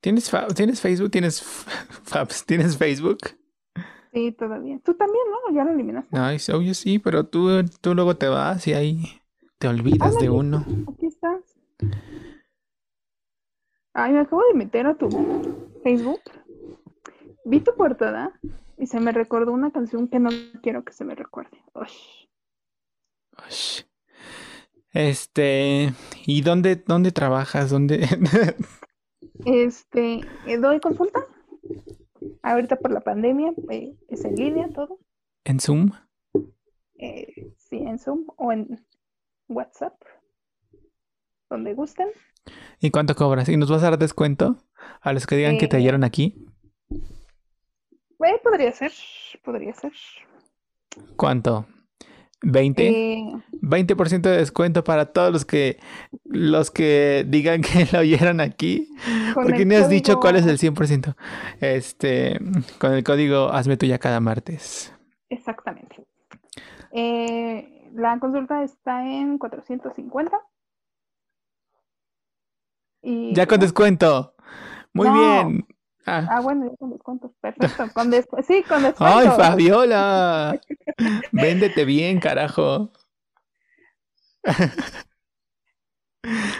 ¿Tienes, ¿Tienes Facebook? ¿Tienes Fabs? ¿Tienes Facebook? Sí, todavía. Tú también, ¿no? Ya lo eliminaste. Ay, obvio sí, pero tú, tú luego te vas y ahí te olvidas de uno. Aquí estás. Ay, me acabo de meter a tu Facebook. Vi tu portada y se me recordó una canción que no quiero que se me recuerde. Este, ¿y dónde, dónde trabajas? ¿Dónde? este, doy consulta. Ahorita por la pandemia eh, es en línea todo. ¿En Zoom? Eh, sí, en Zoom o en WhatsApp. Donde gusten. ¿Y cuánto cobras? ¿Y nos vas a dar descuento a los que digan que te hallaron aquí? Eh, podría ser, podría ser. ¿Cuánto? ¿20? 20% de descuento para todos los que los que digan que lo oyeron aquí. Porque ni has dicho cuál es el 100%. Este, con el código hazme tuya cada martes. Exactamente. Eh, la consulta está en 450. Y, ya con descuento. Muy bien. Ah. ah. bueno, ya con descuentos. Perfecto. Con Sí, con descuento. ¡Ay, Fabiola! Véndete bien, carajo.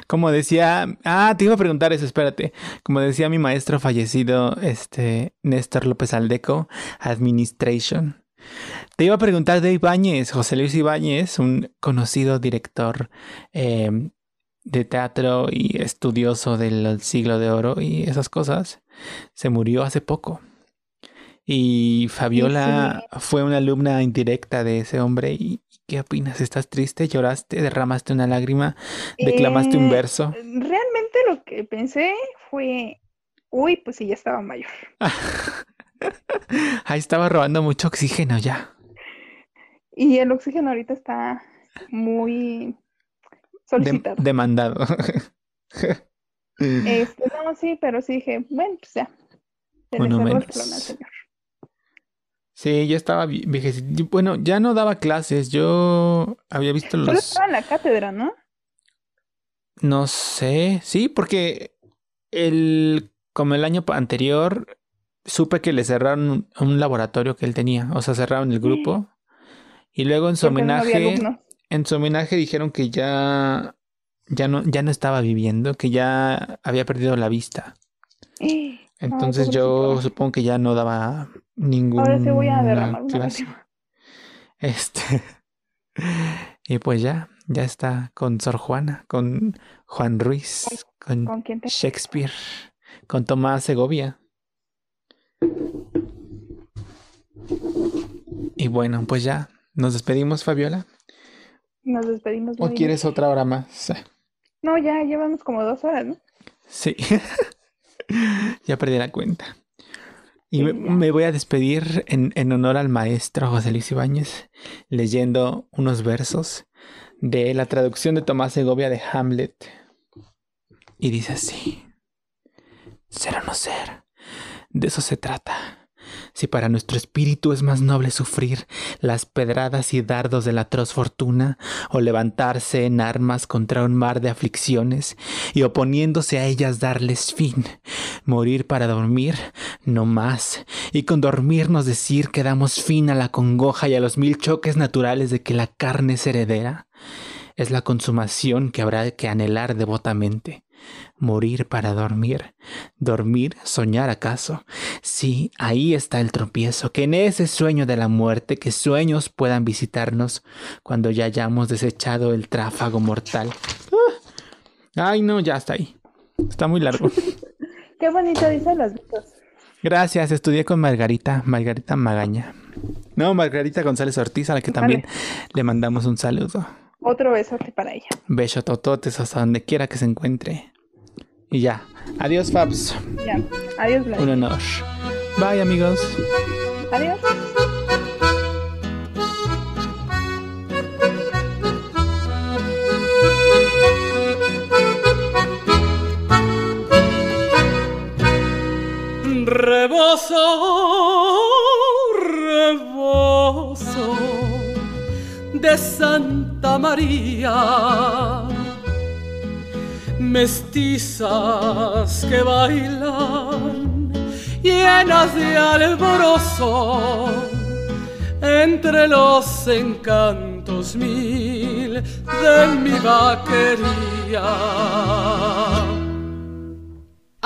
Como decía, ah, te iba a preguntar eso, espérate. Como decía mi maestro fallecido, este, Néstor López Aldeco, Administration. Te iba a preguntar de Ibáñez, José Luis Ibáñez, un conocido director em, de teatro y estudioso del siglo de oro y esas cosas, se murió hace poco. Y Fabiola fue una alumna indirecta de ese hombre. ¿Y qué opinas? ¿Estás triste? ¿Lloraste? ¿Derramaste una lágrima? ¿Declamaste un eh, verso? Realmente lo que pensé fue, uy, pues sí, ya estaba mayor. Ahí estaba robando mucho oxígeno ya. Y el oxígeno ahorita está muy solicitado. demandado. este, no, sí, pero sí dije, bueno, pues ya. Bueno, menos. Señor. Sí, yo estaba Bueno, ya no daba clases. Yo había visto los. Pero estaba en la cátedra, ¿no? No sé. Sí, porque el como el año anterior supe que le cerraron un laboratorio que él tenía. O sea, cerraron el grupo. Y luego en su homenaje. En su homenaje dijeron que ya. Ya no, ya no estaba viviendo, que ya había perdido la vista. Entonces yo supongo que ya no daba ningún. Ahora sí voy a derramar una Este. y pues ya, ya está con Sor Juana, con Juan Ruiz, con, Shakespeare, con Tomás Segovia. Y bueno, pues ya, nos despedimos, Fabiola. Nos despedimos. ¿O quieres otra hora más? No, ya llevamos como dos horas, ¿no? Sí. ya perdí la cuenta. Y me, voy a despedir en, en, honor al maestro José Luis Ibáñez, leyendo unos versos de la traducción de Tomás Segovia de Hamlet. Y dice así: Ser o no ser, de eso se trata. Si para nuestro espíritu es más noble sufrir las pedradas y dardos de la atroz fortuna, o levantarse en armas contra un mar de aflicciones, y oponiéndose a ellas darles fin, morir para dormir, no más, y con dormirnos decir que damos fin a la congoja y a los mil choques naturales de que la carne es heredera, es la consumación que habrá que anhelar devotamente morir para dormir, dormir, soñar acaso. Sí, ahí está el tropiezo, que en ese sueño de la muerte, que sueños puedan visitarnos cuando ya hayamos desechado el tráfago mortal. Ah, ay, no, ya está ahí. Está muy largo. Qué bonito dicen las versos. Gracias, estudié con Margarita, Margarita Magaña. No, Margarita González Ortiz, a la que también le mandamos un saludo. Otro besote para ella. Beso tototes hasta donde quiera que se encuentre. Y ya. Adiós, Fabs. Ya. Adiós, Un Vladimir. honor. Bye, amigos. Adiós. Rebozo, rebozo de Santa María, mestizas que bailan llenas de alborozo entre los encantos mil de mi vaquería.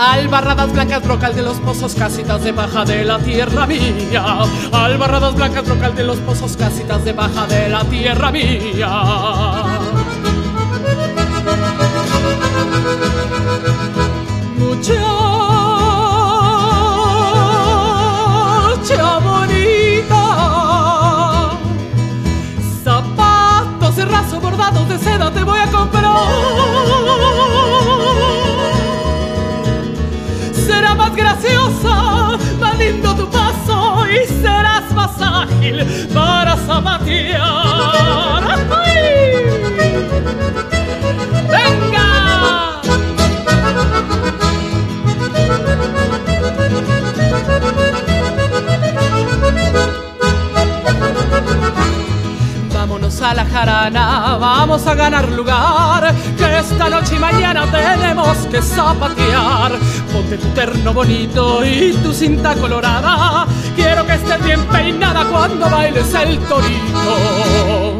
Albarradas blancas, brocal de los pozos, casitas de baja de la tierra mía. Albarradas blancas, brocal de los pozos, casitas de baja de la tierra mía. Muchacha bonita, zapatos de raso bordados de seda te voy a comprar. Más graciosa, más lindo tu paso y serás más ágil para zapatear. ¡Ay! ¡Venga! Vámonos a la jarana, vamos a ganar lugar, que esta noche y mañana tenemos que zapatear. Ponte tu terno bonito y tu cinta colorada, quiero que estés bien peinada cuando bailes el torito.